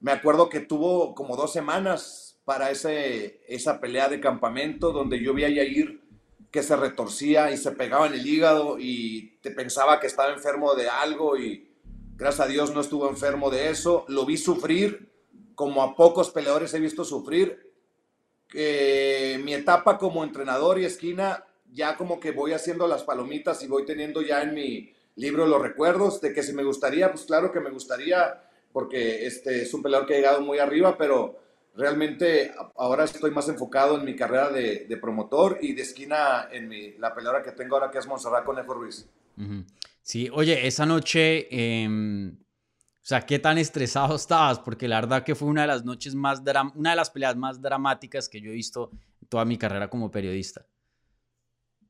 Me acuerdo que tuvo como dos semanas para ese, esa pelea de campamento donde yo vi a Yair que se retorcía y se pegaba en el hígado y te pensaba que estaba enfermo de algo y gracias a Dios no estuvo enfermo de eso. Lo vi sufrir como a pocos peleadores he visto sufrir. mi etapa como entrenador y esquina, ya como que voy haciendo las palomitas y voy teniendo ya en mi libro los recuerdos de que si me gustaría, pues claro que me gustaría, porque este es un peleador que ha llegado muy arriba, pero realmente ahora estoy más enfocado en mi carrera de, promotor y de esquina en mi, la peleadora que tengo ahora que es Monserrat Conejo Ruiz. Sí, oye, esa noche, em, o sea, ¿qué tan estresado estabas? Porque la verdad que fue una de las noches más, una de las peleas más dramáticas que yo he visto en toda mi carrera como periodista.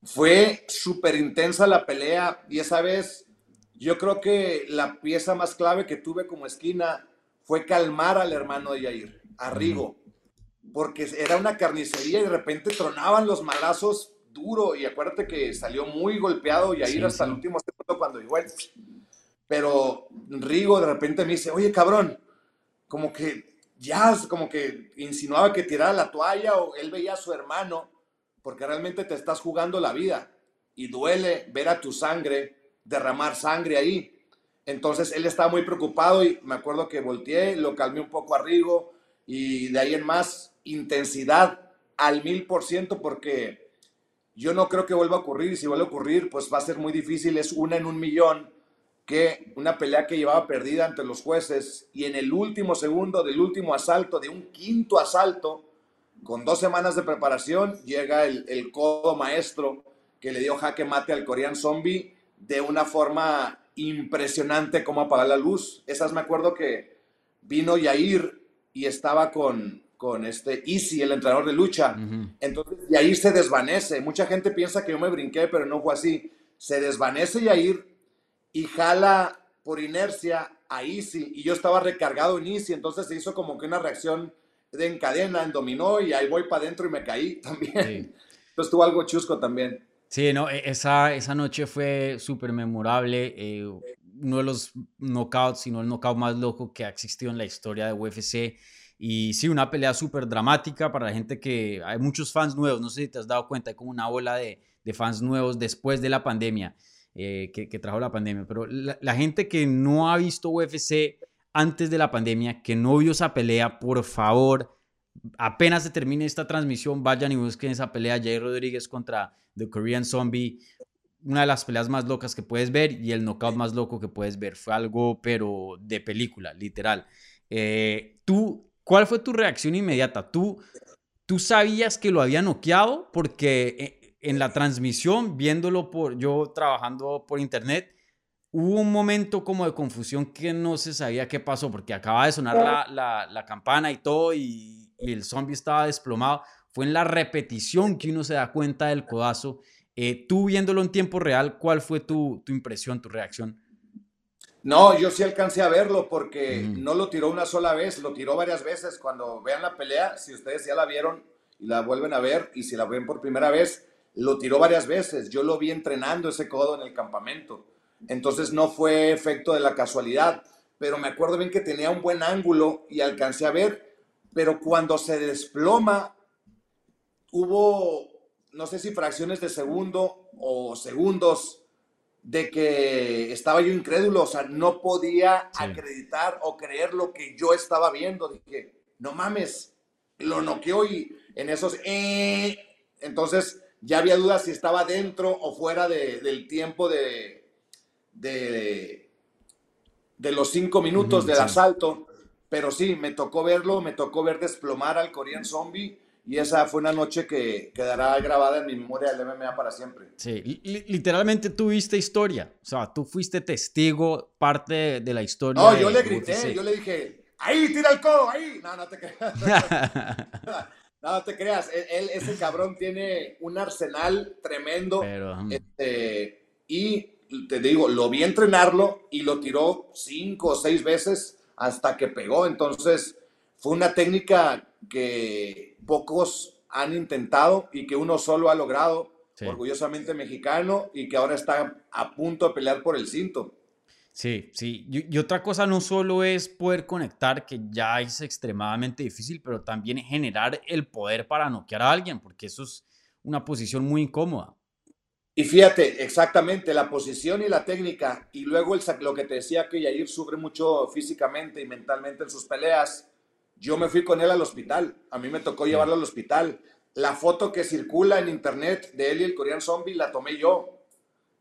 Fue súper intensa la pelea y esa vez yo creo que la pieza más clave que tuve como esquina fue calmar al hermano de Yair a Rigo, porque era una carnicería y de repente tronaban los malazos duro y acuérdate que salió muy golpeado y ahí hasta el último segundo cuando igual. Pero Rigo de repente me dice, oye cabrón, como que ya, como que insinuaba que tirara la toalla o él veía a su hermano, porque realmente te estás jugando la vida y duele ver a tu sangre derramar sangre ahí. Entonces él estaba muy preocupado y me acuerdo que volteé, lo calmé un poco a Rigo, y de ahí en más intensidad al mil por ciento porque yo no creo que vuelva a ocurrir y si vuelve a ocurrir pues va a ser muy difícil, es una en un millón que una pelea que llevaba perdida ante los jueces y en el último segundo del último asalto, de un quinto asalto, con dos semanas de preparación, llega el, el codo maestro que le dio jaque mate al Korean Zombie de una forma impresionante como apagar la luz. Esas me acuerdo que vino Yair y estaba con, con este Easy, el entrenador de lucha. Entonces, y ahí se desvanece. Mucha gente piensa que yo me brinqué, pero no fue así. Se desvanece Yair y jala por inercia a Easy. Y yo estaba recargado en Easy, entonces se hizo como que una reacción de en cadena, en dominó, y ahí voy para adentro y me caí también. Entonces tuvo algo chusco también. Sí, no, e, esa, esa noche fue súper memorable. Eh, uno de los knockouts, sino el knockout más loco que ha existido en la historia de UFC. Y sí, una pelea súper dramática para la gente que hay muchos fans nuevos. No sé si te has dado cuenta, hay como una ola de, de fans nuevos después de la pandemia, eh, que, que, trajo la pandemia. Pero la, gente que no ha visto UFC antes de la pandemia, que no vio esa pelea, por favor, apenas se termine esta transmisión, vayan y busquen esa pelea. Jay Rodríguez contra The Korean Zombie una de las peleas más locas que puedes ver y el knockout más loco que puedes ver. Fue algo, pero de película, literal. Eh, tú, ¿cuál fue tu reacción inmediata? ¿Tú, tú sabías que lo había noqueado? Porque eh, en la transmisión, viéndolo por yo trabajando por internet, hubo un momento como de confusión que no se sabía qué pasó, porque acaba de sonar la, la, la campana y todo, y, y el zombie estaba desplomado. Fue en la repetición que uno se da cuenta del codazo eh, tú viéndolo en tiempo real, ¿cuál fue tu, impresión, tu reacción? No, yo sí alcancé a verlo porque no lo tiró una sola vez, lo tiró varias veces. Cuando vean la pelea, si ustedes ya la vieron y la vuelven a ver, y si la ven por primera vez, lo tiró varias veces. Yo lo vi entrenando ese codo en el campamento. Entonces no fue efecto de la casualidad, pero me acuerdo bien que tenía un buen ángulo y alcancé a ver, pero cuando se desploma, hubo no sé si fracciones de segundo o segundos de que estaba yo incrédulo, o sea, no podía acreditar o creer lo que yo estaba viendo. Dije, no mames, lo noqueó y en esos... Eh", entonces ya había dudas si estaba dentro o fuera del tiempo de, de, de los cinco minutos del asalto. Pero sí, me tocó verlo, me tocó ver desplomar al Korean Zombie y esa fue una noche que quedará grabada en mi memoria del MMA para siempre. Sí, literalmente tuviste historia. O sea, tú fuiste testigo, parte de la historia. No, yo le grité, yo le dije, ahí, tira el codo, ahí. No, no te creas. no, te creas. E-, él, ese cabrón tiene un arsenal tremendo. Este, y te digo, lo vi entrenarlo y lo tiró cinco o seis veces hasta que pegó. Entonces, fue una técnica que pocos han intentado y que uno solo ha logrado, orgullosamente mexicano, y que ahora está a punto de pelear por el cinto. Sí, sí. Y, otra cosa no solo es poder conectar, que ya es extremadamente difícil, pero también generar el poder para noquear a alguien, porque eso es una posición muy incómoda. Y fíjate, exactamente, la posición y la técnica, y luego el, lo que te decía que Yair sufre mucho físicamente y mentalmente en sus peleas. Yo me fui con él al hospital, a mí me tocó llevarlo al hospital. La foto que circula en internet de él y el Korean Zombie la tomé yo.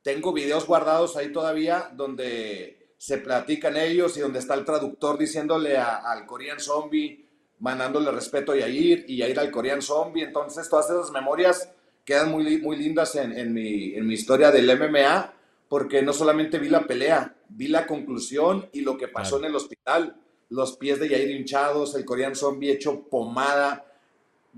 Tengo videos guardados ahí todavía donde se platican ellos y donde está el traductor diciéndole al Korean Zombie, mandándole respeto a Yair y Yair al Korean Zombie. Entonces, todas esas memorias quedan muy, muy lindas en, en, mi, en mi historia del MMA, porque no solamente vi la pelea, vi la conclusión y lo que pasó en el hospital. Los pies de Yair hinchados, el Korean Zombie hecho pomada.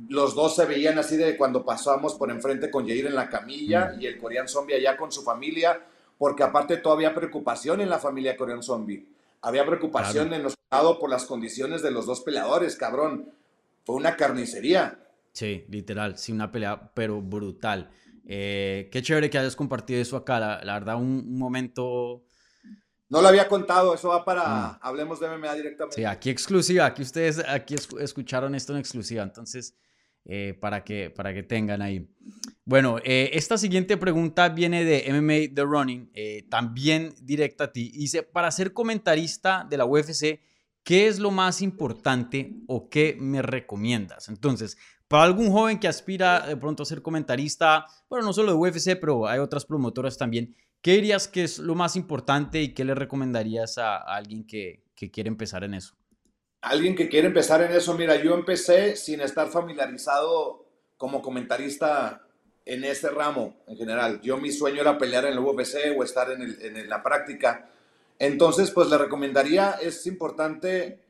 Los dos se veían así de cuando pasamos por enfrente con Yair en la camilla mm. y el Korean Zombie allá con su familia, porque aparte todavía había preocupación en la familia Korean Zombie. Había preocupación en los por las condiciones de los dos peleadores, cabrón. Fue una carnicería. Sí, literal, sí, una pelea, pero brutal. Eh, qué chévere que hayas compartido eso acá, la, verdad, un, momento... No lo había contado, eso va para, mm. hablemos de MMA directamente. Sí, aquí exclusiva, aquí ustedes aquí escucharon esto en exclusiva, entonces, eh, para, que, para que tengan ahí. Bueno, eh, esta siguiente pregunta viene de MMA The Running, también directa a ti. Dice, para ser comentarista de la UFC, ¿qué es lo más importante o qué me recomiendas? Entonces, para algún joven que aspira de pronto a ser comentarista, bueno, no solo de UFC, pero hay otras promotoras también, ¿qué dirías que es lo más importante y qué le recomendarías a, alguien que, quiere empezar en eso? Alguien que quiere empezar en eso, mira, yo empecé sin estar familiarizado como comentarista en ese ramo en general. Yo mi sueño era pelear en el UFC o estar en, en la práctica. Entonces, pues le recomendaría, es importante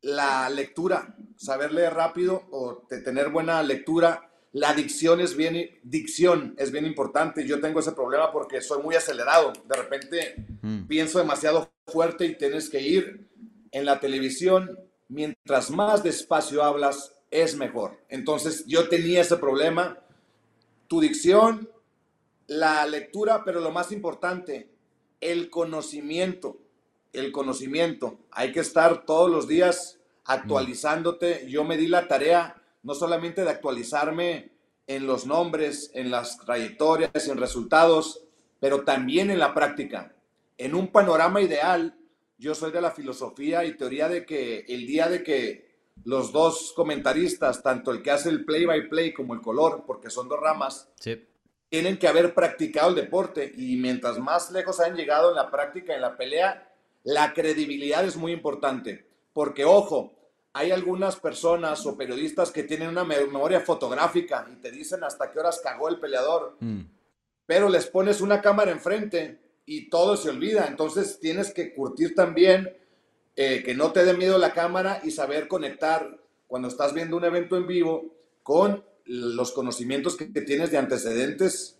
la lectura, saber leer rápido o tener buena lectura. La dicción es bien, dicción es bien importante. Yo tengo ese problema porque soy muy acelerado. De repente pienso demasiado fuerte y tienes que ir en la televisión. Mientras más despacio hablas, es mejor. Entonces yo tenía ese problema. Tu dicción, la lectura, pero lo más importante, el conocimiento el conocimiento. Hay que estar todos los días actualizándote. Yo me di la tarea no solamente de actualizarme en los nombres, en las trayectorias, en resultados, pero también en la práctica. En un panorama ideal, yo soy de la filosofía y teoría de que el día de que los dos comentaristas, tanto el que hace el play by play como el color, porque son dos ramas, tienen que haber practicado el deporte. Y mientras más lejos han llegado en la práctica, en la pelea, la credibilidad es muy importante, porque ojo, hay algunas personas o periodistas que tienen una memoria fotográfica y te dicen hasta qué horas cagó el peleador, mm. pero les pones una cámara enfrente y todo se olvida, entonces tienes que curtir también eh, que no te dé miedo la cámara y saber conectar cuando estás viendo un evento en vivo con los conocimientos que, tienes de antecedentes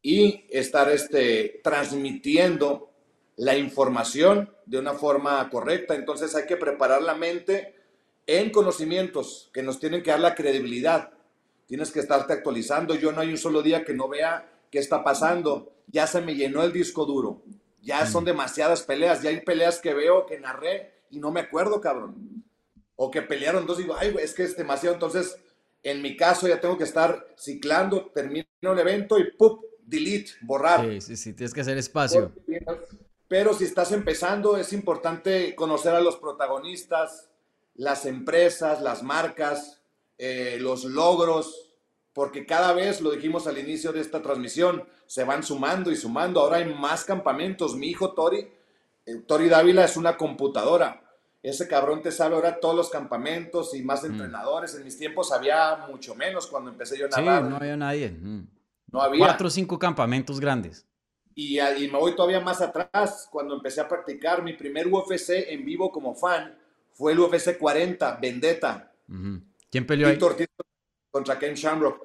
y estar este, transmitiendo la información de una forma correcta. Entonces hay que preparar la mente en conocimientos que nos tienen que dar la credibilidad. Tienes que estarte actualizando. Yo no hay un solo día que no vea qué está pasando. Ya se me llenó el disco duro. Ya son mm. demasiadas peleas. Ya hay peleas que veo que narré y no me acuerdo, cabrón. O que pelearon entonces digo, ay, es que es demasiado. Entonces, en mi caso ya tengo que estar ciclando, termino el evento y ¡pup! Delete, borrar. Sí, sí, sí, tienes que hacer espacio. Pero si estás empezando, es importante conocer a los protagonistas, las empresas, las marcas, eh, los logros, porque cada vez, lo dijimos al inicio de esta transmisión, se van sumando y sumando. Ahora hay más campamentos. Mi hijo Tori, eh, Tori Dávila es una computadora. Ese cabrón te sabe ahora todos los campamentos y más mm. entrenadores. En mis tiempos había mucho menos cuando empecé yo a narrar. Sí, no había nadie. Mm. No había. Cuatro o cinco campamentos grandes. Y, me voy todavía más atrás, cuando empecé a practicar mi primer UFC en vivo como fan, fue el UFC 40, Vendetta. ¿Quién peleó ahí? contra Ken Shamrock.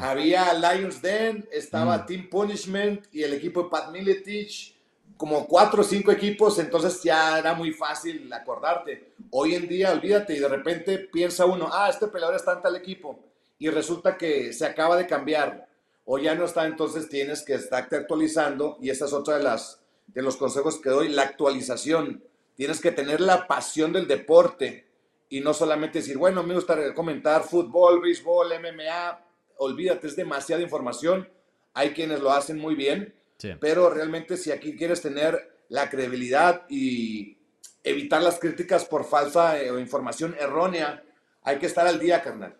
Había Lions Den, estaba mm. Team Punishment y el equipo de Pat Miletich, como cuatro o cinco equipos, entonces ya era muy fácil acordarte. Hoy en día, olvídate, y de repente piensa uno, ah, este peleador está en tal equipo, y resulta que se acaba de cambiar, o ya no está, entonces tienes que estarte actualizando, y esa es otra de las de los consejos que doy, la actualización. Tienes que tener la pasión del deporte y no solamente decir, bueno, me gusta comentar fútbol, béisbol, MMA, olvídate, es demasiada información. Hay quienes lo hacen muy bien, pero realmente si aquí quieres tener la credibilidad y evitar las críticas por falsa eh, o información errónea, hay que estar al día, carnal.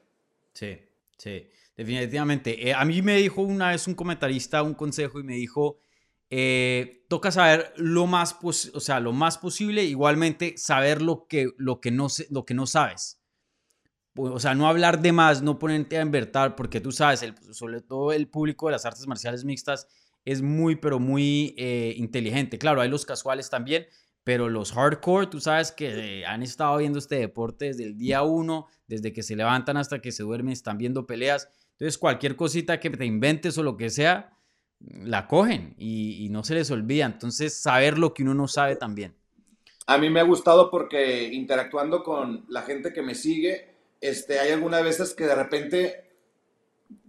Sí, sí, definitivamente. Eh, a mí me dijo una vez un comentarista un consejo y me dijo, eh, toca saber lo más, o sea, lo más posible, igualmente saber lo que, lo que, no, lo que no sabes. O sea, no hablar de más, no ponerte a invertir, porque tú sabes, sobre todo el público de las artes marciales mixtas es muy, pero muy eh, inteligente. Claro, hay los casuales también, pero los hardcore, tú sabes que han estado viendo este deporte desde el día uno, desde que se levantan hasta que se duermen, están viendo peleas. Entonces, cualquier cosita que te inventes o lo que sea, la cogen y, no se les olvida. Entonces, saber lo que uno no sabe también. A mí me ha gustado porque interactuando con la gente que me sigue, este, hay algunas veces que de repente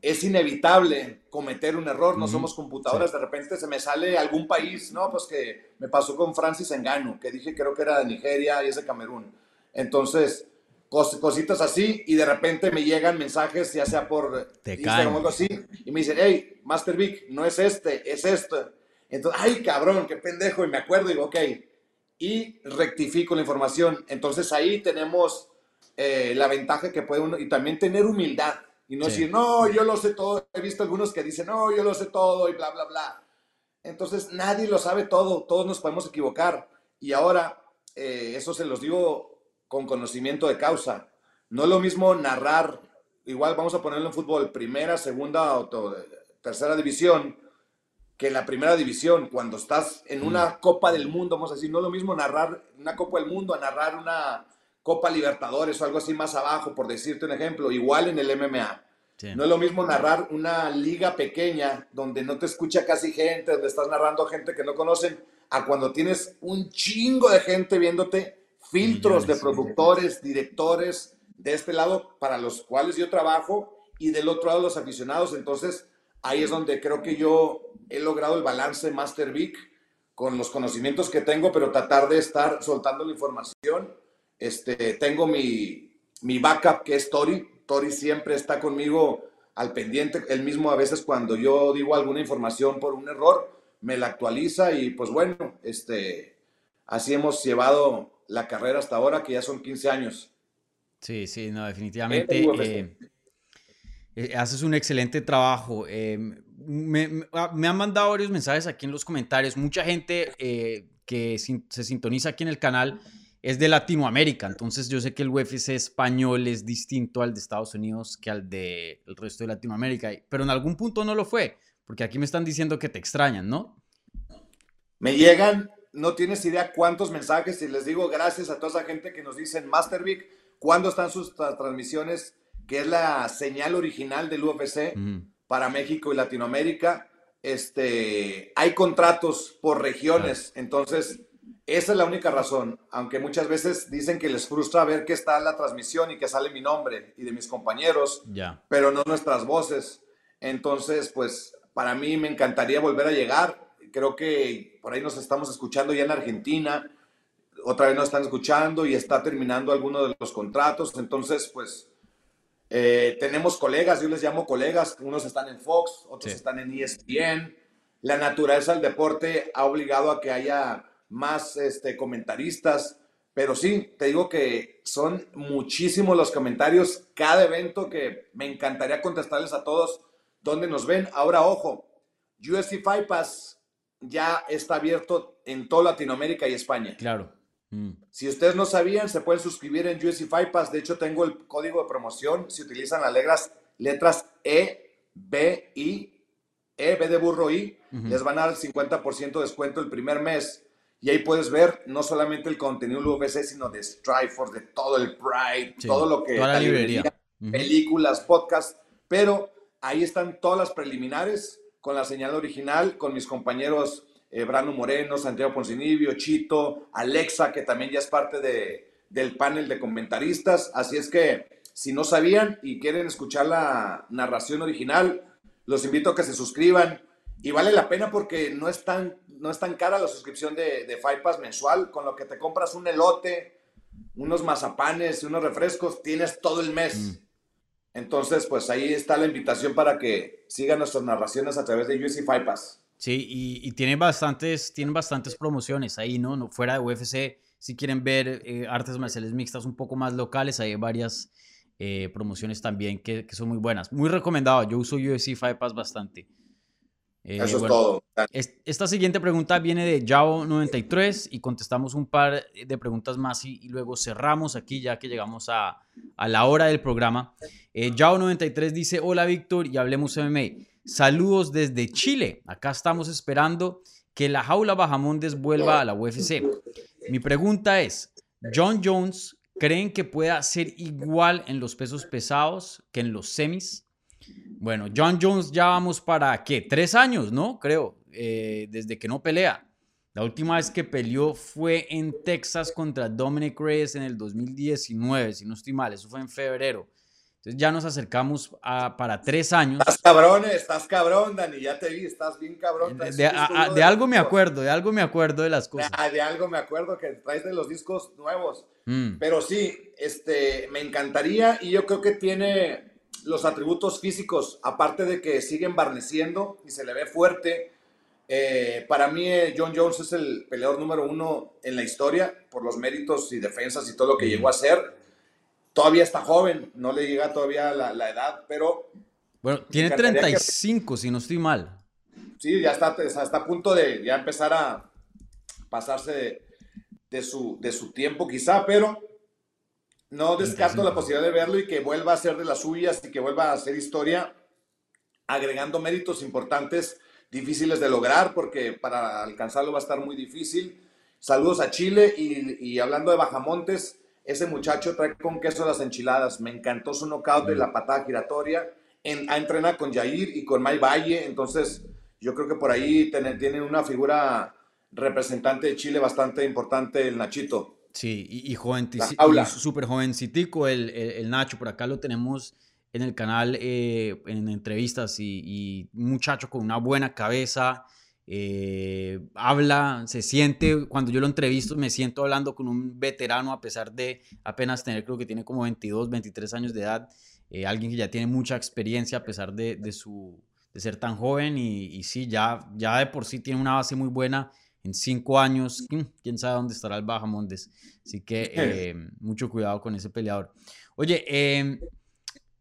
es inevitable cometer un error, no somos computadoras, de repente se me sale algún país, ¿no? Pues que me pasó con Francis Engano, que dije creo que era de Nigeria y es de Camerún. Entonces, cositas así, y de repente me llegan mensajes, ya sea por Instagram o algo así, y me dicen, hey, Master Vic, no es este, es esto. Entonces, ay, cabrón, qué pendejo, y me acuerdo y digo, ok, y rectifico la información. Entonces ahí tenemos eh, la ventaja que puede uno, y también tener humildad, y no decir, no, yo lo sé todo. He visto algunos que dicen, no, yo lo sé todo, y bla, bla, bla. Entonces, nadie lo sabe todo, todos nos podemos equivocar. Y ahora, eh, eso se los digo con conocimiento de causa. No es lo mismo narrar, igual vamos a ponerlo en fútbol, primera, segunda o tercera división, que en la primera división, cuando estás en una mm. Copa del Mundo, vamos a decir, no es lo mismo narrar una Copa del Mundo a narrar una Copa Libertadores o algo así más abajo, por decirte un ejemplo, igual en el MMA. No es lo mismo narrar una liga pequeña donde no te escucha casi gente, donde estás narrando gente que no conocen, a cuando tienes un chingo de gente viéndote filtros de productores, directores de este lado para los cuales yo trabajo y del otro lado los aficionados. Entonces, ahí es donde creo que yo he logrado el balance Master Vic con los conocimientos que tengo, pero tratar de estar soltando la información. Este, tengo mi, mi backup que es Tori. Tori siempre está conmigo al pendiente. Él mismo a veces cuando yo digo alguna información por un error, me la actualiza y pues bueno, este, así hemos llevado la carrera hasta ahora, que ya son 15 años. Sí, sí, no, definitivamente. Eh, eh, haces un excelente trabajo. Eh, ah, me, han mandado varios mensajes aquí en los comentarios. Mucha gente que se sintoniza aquí en el canal es de Latinoamérica. Entonces yo sé que el UFC español es distinto al de Estados Unidos que al del resto de Latinoamérica. Pero en algún punto no lo fue. Porque aquí me están diciendo que te extrañan, ¿no? Me llegan no tienes idea cuántos mensajes y les digo gracias a toda esa gente que nos dicen Mastervic, cuándo están sus transmisiones, que es la señal original del UFC para México y Latinoamérica. Este, hay contratos por regiones, entonces esa es la única razón, aunque muchas veces dicen que les frustra ver que está la transmisión y que sale mi nombre y de mis compañeros, pero no nuestras voces. Entonces, pues para mí me encantaría volver a llegar creo que por ahí nos estamos escuchando ya en Argentina, otra vez nos están escuchando y está terminando alguno de los contratos, entonces pues eh, tenemos colegas, yo les llamo colegas, unos están en Fox, otros están en ESPN, la naturaleza del deporte ha obligado a que haya más este, comentaristas, pero sí, te digo que son muchísimos los comentarios, cada evento que me encantaría contestarles a todos donde nos ven. Ahora, ojo, UFC Fight Pass ya está abierto en toda Latinoamérica y España. Claro. Mm. Si ustedes no sabían, se pueden suscribir en USC Pass. De hecho, tengo el código de promoción. Si utilizan las letras, letras E, B, I, E, B de burro, I, les van a dar el 50% de descuento el primer mes. Y ahí puedes ver no solamente el contenido del UFC, sino de Strikeforce, de todo el Pride, todo lo que... Toda la librería. Películas, podcasts. Pero ahí están todas las preliminares con la señal original, con mis compañeros eh, Brano Moreno, Santiago Poncinibio, Chito, Alexa, que también ya es parte de, del panel de comentaristas. Así es que si no sabían y quieren escuchar la narración original, los invito a que se suscriban. Y vale la pena porque no es tan, no es tan cara la suscripción de, de Five Pass mensual, con lo que te compras un elote, unos mazapanes y unos refrescos, tienes todo el mes. Mm. Entonces, pues ahí está la invitación para que sigan nuestras narraciones a través de UFC Five Pass. Sí, y, tiene bastantes, tienen bastantes promociones ahí, ¿no? no fuera de UFC, si quieren ver eh, artes marciales mixtas un poco más locales, hay varias eh, promociones también que, que, son muy buenas. Muy recomendado, yo uso UFC Five Pass bastante. Eh, Eso es todo. esta siguiente pregunta viene de Jao93 y contestamos un par de preguntas más y, luego cerramos aquí ya que llegamos a, a la hora del programa. Eh, Jao93 dice, hola Víctor y hablemos MMA. Saludos desde Chile. Acá estamos esperando que la jaula Bajamondes vuelva a la UFC. Mi pregunta es, ¿John Jones creen que pueda ser igual en los pesos pesados que en los semis? Bueno, John Jones ya vamos para, ¿qué? Tres años, ¿no? Creo, eh, desde que no pelea. La última vez que peleó fue en Texas contra Dominic Reyes en el 2019, si no estoy mal, eso fue en febrero. Entonces ya nos acercamos a, para tres años. Estás cabrón, estás cabrón, Dani, ya te vi, estás bien cabrón. De, algo me acuerdo, de algo me acuerdo de las cosas. De, algo me acuerdo que traes de los discos nuevos. Mm. Pero sí, este, me encantaría y yo creo que tiene los atributos físicos, aparte de que sigue embarneciendo y se le ve fuerte. Eh, para mí, eh, John Jones es el peleador número uno en la historia por los méritos y defensas y todo lo que llegó a ser. Todavía está joven, no le llega todavía la, la edad, pero. Bueno, tiene 35, si no estoy mal. Sí, ya está, está a punto de ya empezar a pasarse de, su, de su tiempo, quizá, pero no descarto la posibilidad de verlo y que vuelva a ser de las suyas y que vuelva a hacer historia, agregando méritos importantes, difíciles de lograr, porque para alcanzarlo va a estar muy difícil. Saludos a Chile y, hablando de Bajamontes, ese muchacho trae con queso las enchiladas. Me encantó su knockout de la patada giratoria. En, ha entrenado con Jair y con May Valle, entonces yo creo que por ahí tienen una figura representante de Chile bastante importante, el Nachito. Sí, y, y joven, súper jovencitico el, el, Nacho, por acá lo tenemos en el canal eh, en entrevistas y, muchacho con una buena cabeza, eh, habla, se siente, cuando yo lo entrevisto me siento hablando con un veterano a pesar de apenas tener, creo que tiene como 22, 23 años de edad, eh, alguien que ya tiene mucha experiencia a pesar de, de su, de ser tan joven y, y sí, ya, ya de por sí tiene una base muy buena en cinco años, mm, quién sabe dónde estará el Bajamontes. Así que eh, mucho cuidado con ese peleador. Oye, em,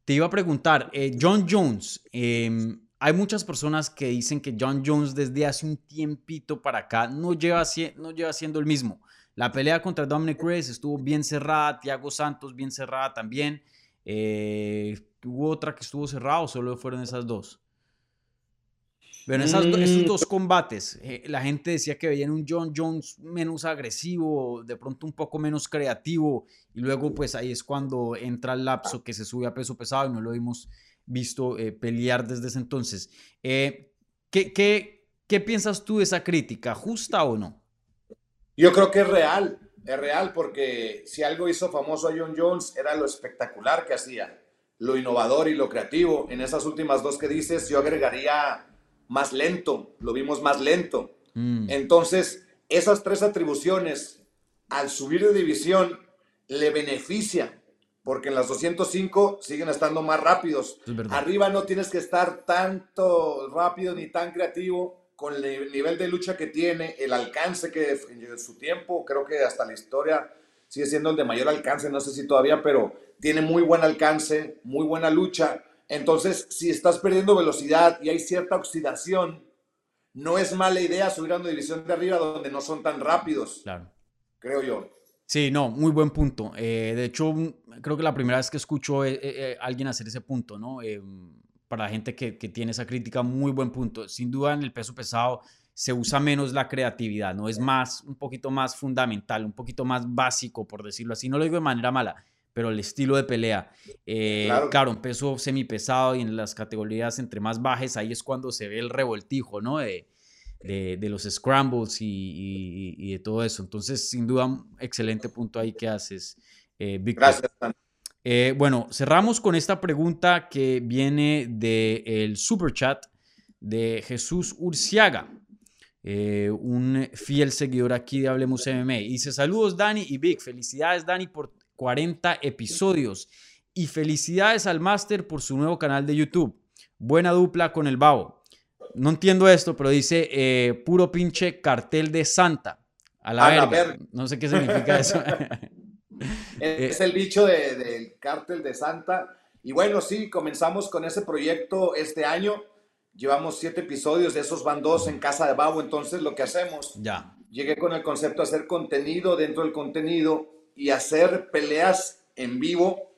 te iba a preguntar, eh, John Jones, em, hay muchas personas que dicen que John Jones desde hace un tiempito para acá no lleva, no lleva siendo el mismo. La pelea contra Dominic Reyes estuvo bien cerrada, Thiago Santos bien cerrada también. Eh, ¿Hubo otra que estuvo cerrada o solo fueron esas dos? Bueno, esos mm. dos combates, eh, la gente decía que veían un John Jones menos agresivo, de pronto un poco menos creativo, y luego pues ahí es cuando entra el lapso que se sube a peso pesado y no lo hemos visto eh, pelear desde ese entonces. Eh, ¿qué, qué, qué piensas tú de esa crítica? ¿Justa o no? Yo creo que es real, es real, porque si algo hizo famoso a John Jones era lo espectacular que hacía, lo innovador y lo creativo. En esas últimas dos que dices, yo agregaría más lento, lo vimos más lento. Mm. Entonces, esas tres atribuciones, al subir de división, le beneficia, porque en las 205 siguen estando más rápidos. Arriba no tienes que estar tanto rápido ni tan creativo con el nivel de lucha que tiene, el alcance que en su tiempo, creo que hasta la historia sigue siendo el de mayor alcance, no sé si todavía, pero tiene muy buen alcance, muy buena lucha entonces, si estás perdiendo velocidad y hay cierta oxidación, no es mala idea subir a una división de arriba donde no son tan rápidos. Claro. Creo yo. Sí, no, muy buen punto. Eh, de hecho, creo que la primera vez que escucho a eh, eh, alguien hacer ese punto, ¿no? para la gente que, que, tiene esa crítica, muy buen punto. Sin duda, en el peso pesado se usa menos la creatividad, ¿no? Es más, un poquito más fundamental, un poquito más básico, por decirlo así. No lo digo de manera mala, pero el estilo de pelea. Eh, Claro. claro. un peso semipesado y en las categorías entre más bajes, ahí es cuando se ve el revoltijo, ¿no? De, de, de los scrambles y, y- y de todo eso. Entonces, sin duda, un excelente punto ahí que haces, eh, Víctor. Gracias. Eh, bueno, cerramos con esta pregunta que viene del super chat de Jesús Urciaga, eh, un fiel seguidor aquí de Hablemos MMA. Y dice, saludos Dani y Vic, felicidades Dani por 40 episodios y felicidades al Master por su nuevo canal de YouTube. Buena dupla con el Babo. No entiendo esto, pero dice eh, puro pinche cartel de Santa. A la, A la verga. verga. No sé qué significa eso. Es el bicho de- del cártel de Santa. Y bueno, sí, comenzamos con ese proyecto este año. Llevamos siete episodios, de esos van dos en Casa de Babo. Entonces, lo que hacemos, ya. llegué con el concepto de hacer contenido dentro del contenido y hacer peleas en vivo,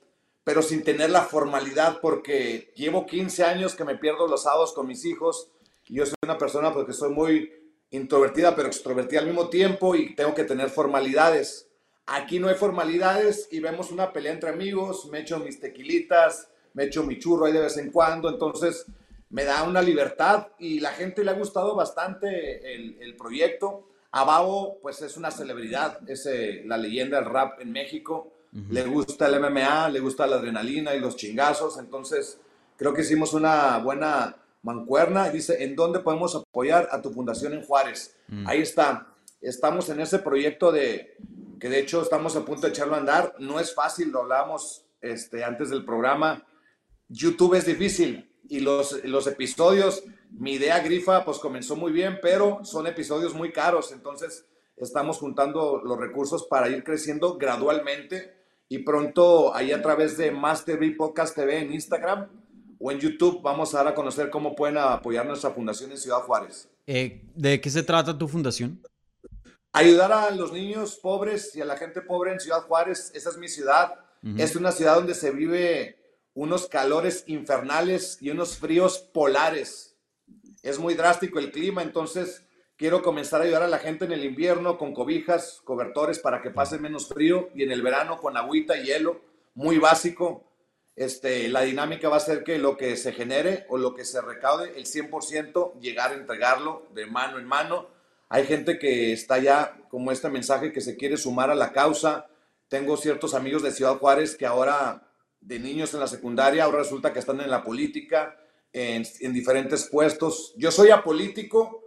pero sin tener la formalidad, porque llevo 15 años que me pierdo los sábados con mis hijos. Yo soy una persona porque soy muy introvertida, pero extrovertida al mismo tiempo y tengo que tener formalidades. Aquí no hay formalidades y vemos una pelea entre amigos, me echo mis tequilitas, me echo mi churro ahí de vez en cuando, entonces me da una libertad y la gente le ha gustado bastante el proyecto. A Babo, pues es una celebridad, es eh, la leyenda del rap en México. Le gusta el MMA, le gusta la adrenalina y los chingazos, entonces creo que hicimos una buena mancuerna. Dice, ¿en dónde podemos apoyar a tu fundación en Juárez? Mm. Ahí está. Estamos en ese proyecto de, que de hecho estamos a punto de echarlo a andar. No es fácil, lo hablábamos este, antes del programa. YouTube es difícil y los, los episodios, mi idea grifa, pues comenzó muy bien, pero son episodios muy caros. Entonces estamos juntando los recursos para ir creciendo gradualmente y pronto ahí a través de Master B Podcast TV en Instagram o en YouTube vamos a dar a conocer cómo pueden apoyar nuestra fundación en Ciudad Juárez. Eh, ¿De qué se trata tu fundación? Ayudar a los niños pobres y a la gente pobre en Ciudad Juárez, esa es mi ciudad. Es una ciudad donde se vive unos calores infernales y unos fríos polares. Es muy drástico el clima, entonces quiero comenzar a ayudar a la gente en el invierno con cobijas, cobertores para que pase menos frío y en el verano con agüita y hielo, muy básico. Este, la dinámica va a ser que lo que se genere o lo que se recaude, el 100%, llegar a entregarlo de mano en mano. Hay gente que está ya, como este mensaje, que se quiere sumar a la causa. Tengo ciertos amigos de Ciudad Juárez que ahora, de niños en la secundaria, ahora resulta que están en la política, en, en diferentes puestos. Yo soy apolítico,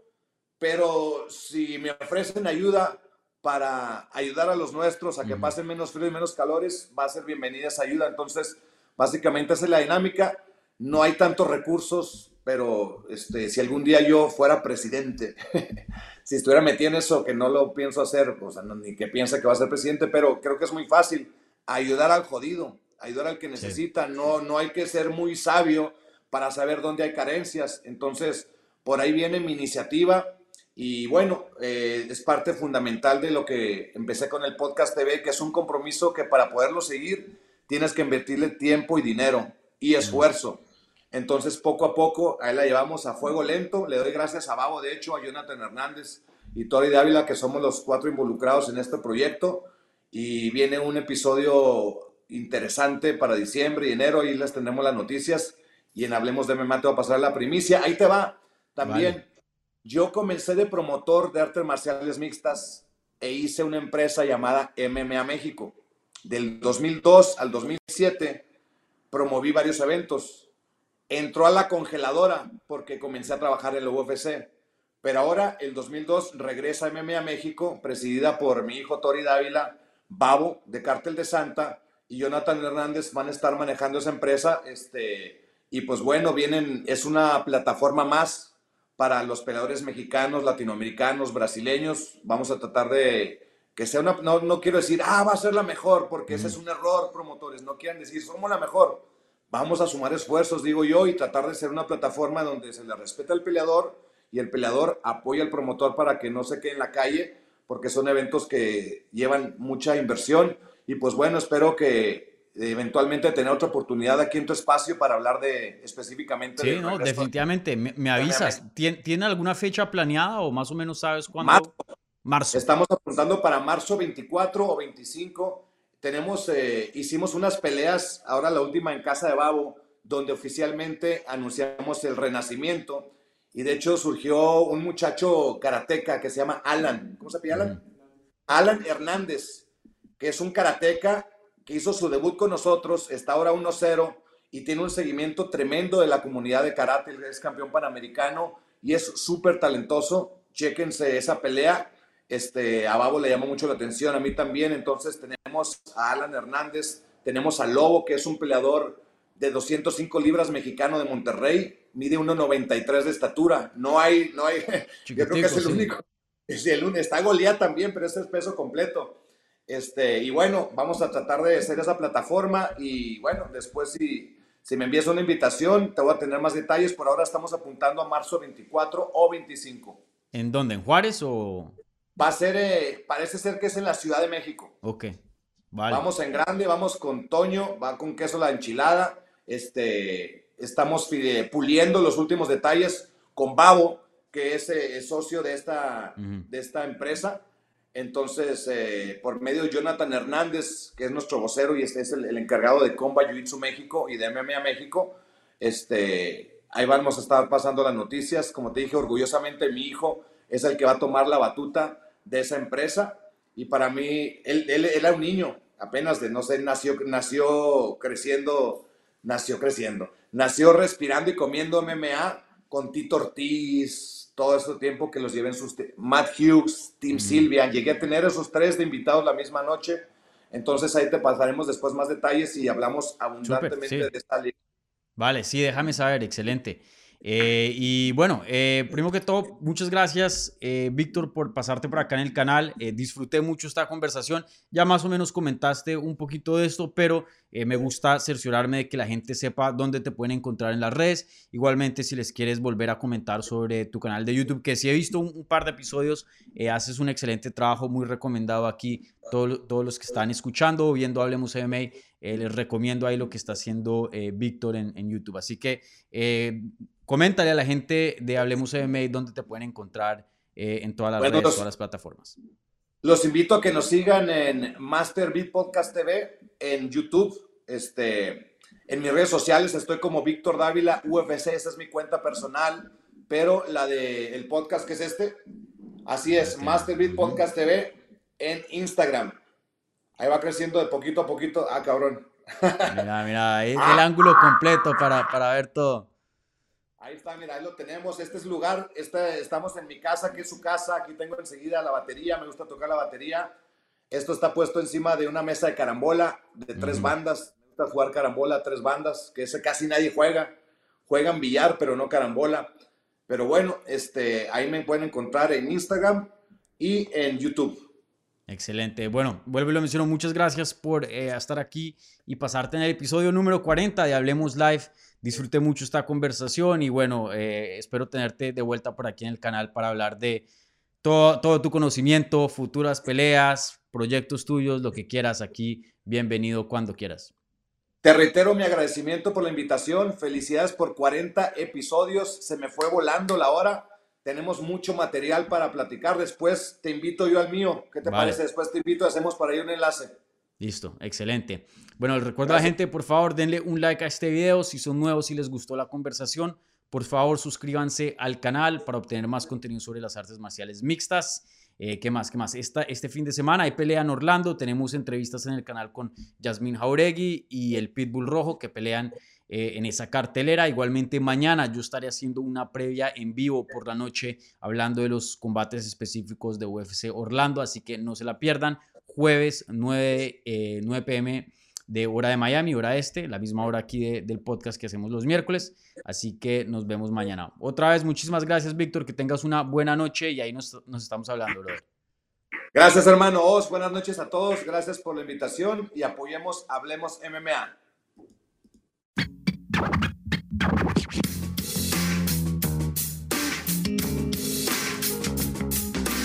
pero si me ofrecen ayuda para ayudar a los nuestros a que pasen menos frío y menos calores, va a ser bienvenida esa ayuda. Entonces, básicamente esa es la dinámica. No hay tantos recursos, pero este, si algún día yo fuera presidente, si estuviera metido en eso, que no lo pienso hacer, o sea, no- ni que piensa que va a ser presidente, pero creo que es muy fácil ayudar al jodido, ayudar al que necesita. No, no hay que ser muy sabio para saber dónde hay carencias. Entonces, por ahí viene mi iniciativa y bueno, eh, es parte fundamental de lo que empecé con el podcast TV, que es un compromiso que para poderlo seguir tienes que invertirle tiempo y dinero y esfuerzo. Entonces, poco a poco, ahí la llevamos a fuego lento. Le doy gracias a Babo, de hecho, a Jonathan Hernández y Tori de Ávila, que somos los cuatro involucrados en este proyecto. Y viene un episodio interesante para diciembre y enero. Ahí les tendremos las noticias. Y en Hablemos de MMA te va a pasar la primicia. Ahí te va. También, Vale. yo comencé de promotor de artes marciales mixtas e hice una empresa llamada MMA México. Del 2002 al 2007 promoví varios eventos. Entró a la congeladora porque comencé a trabajar en la UFC. Pero ahora, el 2002, regresa a MMA México, presidida por mi hijo Tori Dávila, Babo, de Cártel de Santa, y Jonathan Hernández van a estar manejando esa empresa. Este, y pues bueno, vienen, es una plataforma más para los peleadores mexicanos, latinoamericanos, brasileños. Vamos a tratar de que sea una, no, no quiero decir, ah, va a ser la mejor, porque ese es un error, promotores. No quieran decir, somos la mejor. Vamos a sumar esfuerzos, digo yo, y tratar de ser una plataforma donde se le respeta al peleador y el peleador apoya al promotor para que no se quede en la calle, porque son eventos que llevan mucha inversión. Y pues bueno, espero que eventualmente tener otra oportunidad aquí en tu espacio para hablar de específicamente. Sí, del no, definitivamente. Me, me avisas. ¿Tien- ¿Tiene alguna fecha planeada o más o menos sabes cuándo? Marzo. Marzo. Estamos apuntando para marzo 24 o 25. tenemos, eh, hicimos unas peleas, ahora la última en Casa de Babo, donde oficialmente anunciamos el renacimiento. Y de hecho surgió un muchacho karateca que se llama Alan. ¿Cómo se llama Alan? Alan Hernández, que es un karateca que hizo su debut con nosotros, está ahora 1-0 y tiene un seguimiento tremendo de la comunidad de karate, es campeón panamericano y es súper talentoso. Chéquense esa pelea. Este, a Babo le llamó mucho la atención, a mí también. Entonces tenemos a Alan Hernández, tenemos a Lobo, que es un peleador de 205 libras mexicano de Monterrey, mide 1.93 de estatura. No hay, no hay, yo creo que es el único. Es el, está Goliat también, pero este es peso completo. Este, y bueno, vamos a tratar de hacer esa plataforma y bueno, después si, si me envías una invitación, te voy a tener más detalles. Por ahora estamos apuntando a marzo 24 o 25. ¿En dónde? ¿En Juárez o...? Va a ser, eh, parece ser que es en la Ciudad de México. Ok, vale. Vamos en grande, vamos con Toño, va con queso la enchilada. Este, estamos puliendo los últimos detalles con Babo, que es, eh, socio de esta, de esta empresa. Entonces, eh, por medio de Jonathan Hernández, que es nuestro vocero y este es el, encargado de Comba Jiu-Jitsu México y de MMA México, este, ahí vamos a estar pasando las noticias. Como te dije, orgullosamente mi hijo es el que va a tomar la batuta de esa empresa. Y para mí, él, él, era un niño, apenas de, no sé, nació, nació creciendo, nació creciendo, nació respirando y comiendo MMA con Tito Ortiz, todo este tiempo que los lleven sus... Matt Hughes, Tim Silvia, llegué a tener esos tres de invitados la misma noche, entonces ahí te pasaremos después más detalles y hablamos abundantemente de esta liga. Vale, sí, déjame saber, excelente. Eh, y bueno, eh, primero que todo, muchas gracias, eh, Víctor, por pasarte por acá en el canal. disfruté mucho esta conversación. Ya más o menos comentaste un poquito de esto, pero me gusta cerciorarme de que la gente sepa dónde te pueden encontrar en las redes. Igualmente, si les quieres volver a comentar sobre tu canal de YouTube, que si he visto un, par de episodios, haces un excelente trabajo, muy recomendado aquí. todos los que están escuchando o viendo Hablemos MMA, les recomiendo ahí lo que está haciendo Víctor en, en, YouTube. Así que coméntale a la gente de Hablemos MMA dónde te pueden encontrar eh, en todas las redes, todas las plataformas. Los invito a que nos sigan en Master Beat Podcast TV, en YouTube, este, en mis redes sociales estoy como Víctor Dávila, UFC, esa es mi cuenta personal, pero la del el podcast que es este, así es, Master Beat Podcast TV en Instagram. Ahí va creciendo de poquito a poquito. Ah, cabrón. Mira, mira, ahí el ángulo completo para, para ver todo. Ahí está, mira, ahí lo tenemos. Este es el lugar, este, estamos en mi casa, que es su casa. Aquí tengo enseguida la batería, me gusta tocar la batería. Esto está puesto encima de una mesa de carambola de tres bandas. Me gusta jugar carambola, tres bandas, que ese casi nadie juega. Juegan billar, pero no carambola. Pero bueno, este, ahí me pueden encontrar en Instagram y en YouTube. Excelente. Bueno, vuelvo y lo menciono. Muchas gracias por eh, estar aquí y pasarte en el episodio número 40 de Hablemos Live. Disfruté mucho esta conversación y bueno, eh, espero tenerte de vuelta por aquí en el canal para hablar de todo, todo tu conocimiento, futuras peleas, proyectos tuyos, lo que quieras aquí. Bienvenido cuando quieras. Te reitero mi agradecimiento por la invitación. Felicidades por 40 episodios. Se me fue volando la hora. Tenemos mucho material para platicar. Después te invito yo al mío. ¿Qué te parece? Después te invito, hacemos para ahí un enlace. Listo, excelente. Bueno, recuerdo a la gente, por favor, denle un like a este video. Si son nuevos y les gustó la conversación, por favor, suscríbanse al canal para obtener más contenido sobre las artes marciales mixtas. Eh, ¿Qué más? ¿Qué más? Esta, este fin de semana hay pelea en Orlando. Tenemos entrevistas en el canal con Yasmin Jauregui y el Pitbull Rojo que pelean eh, en esa cartelera. Igualmente mañana yo estaré haciendo una previa en vivo por la noche hablando de los combates específicos de UFC Orlando. Así que no se la pierdan jueves 9, 9 pm de hora de Miami, hora este, la misma hora aquí del podcast que hacemos los miércoles. Así que nos vemos mañana. Otra vez, muchísimas gracias, Víctor. Que tengas una buena noche y ahí nos, estamos hablando, brother. Gracias, hermano Os. Buenas noches a todos. Gracias por la invitación y apoyemos Hablemos MMA.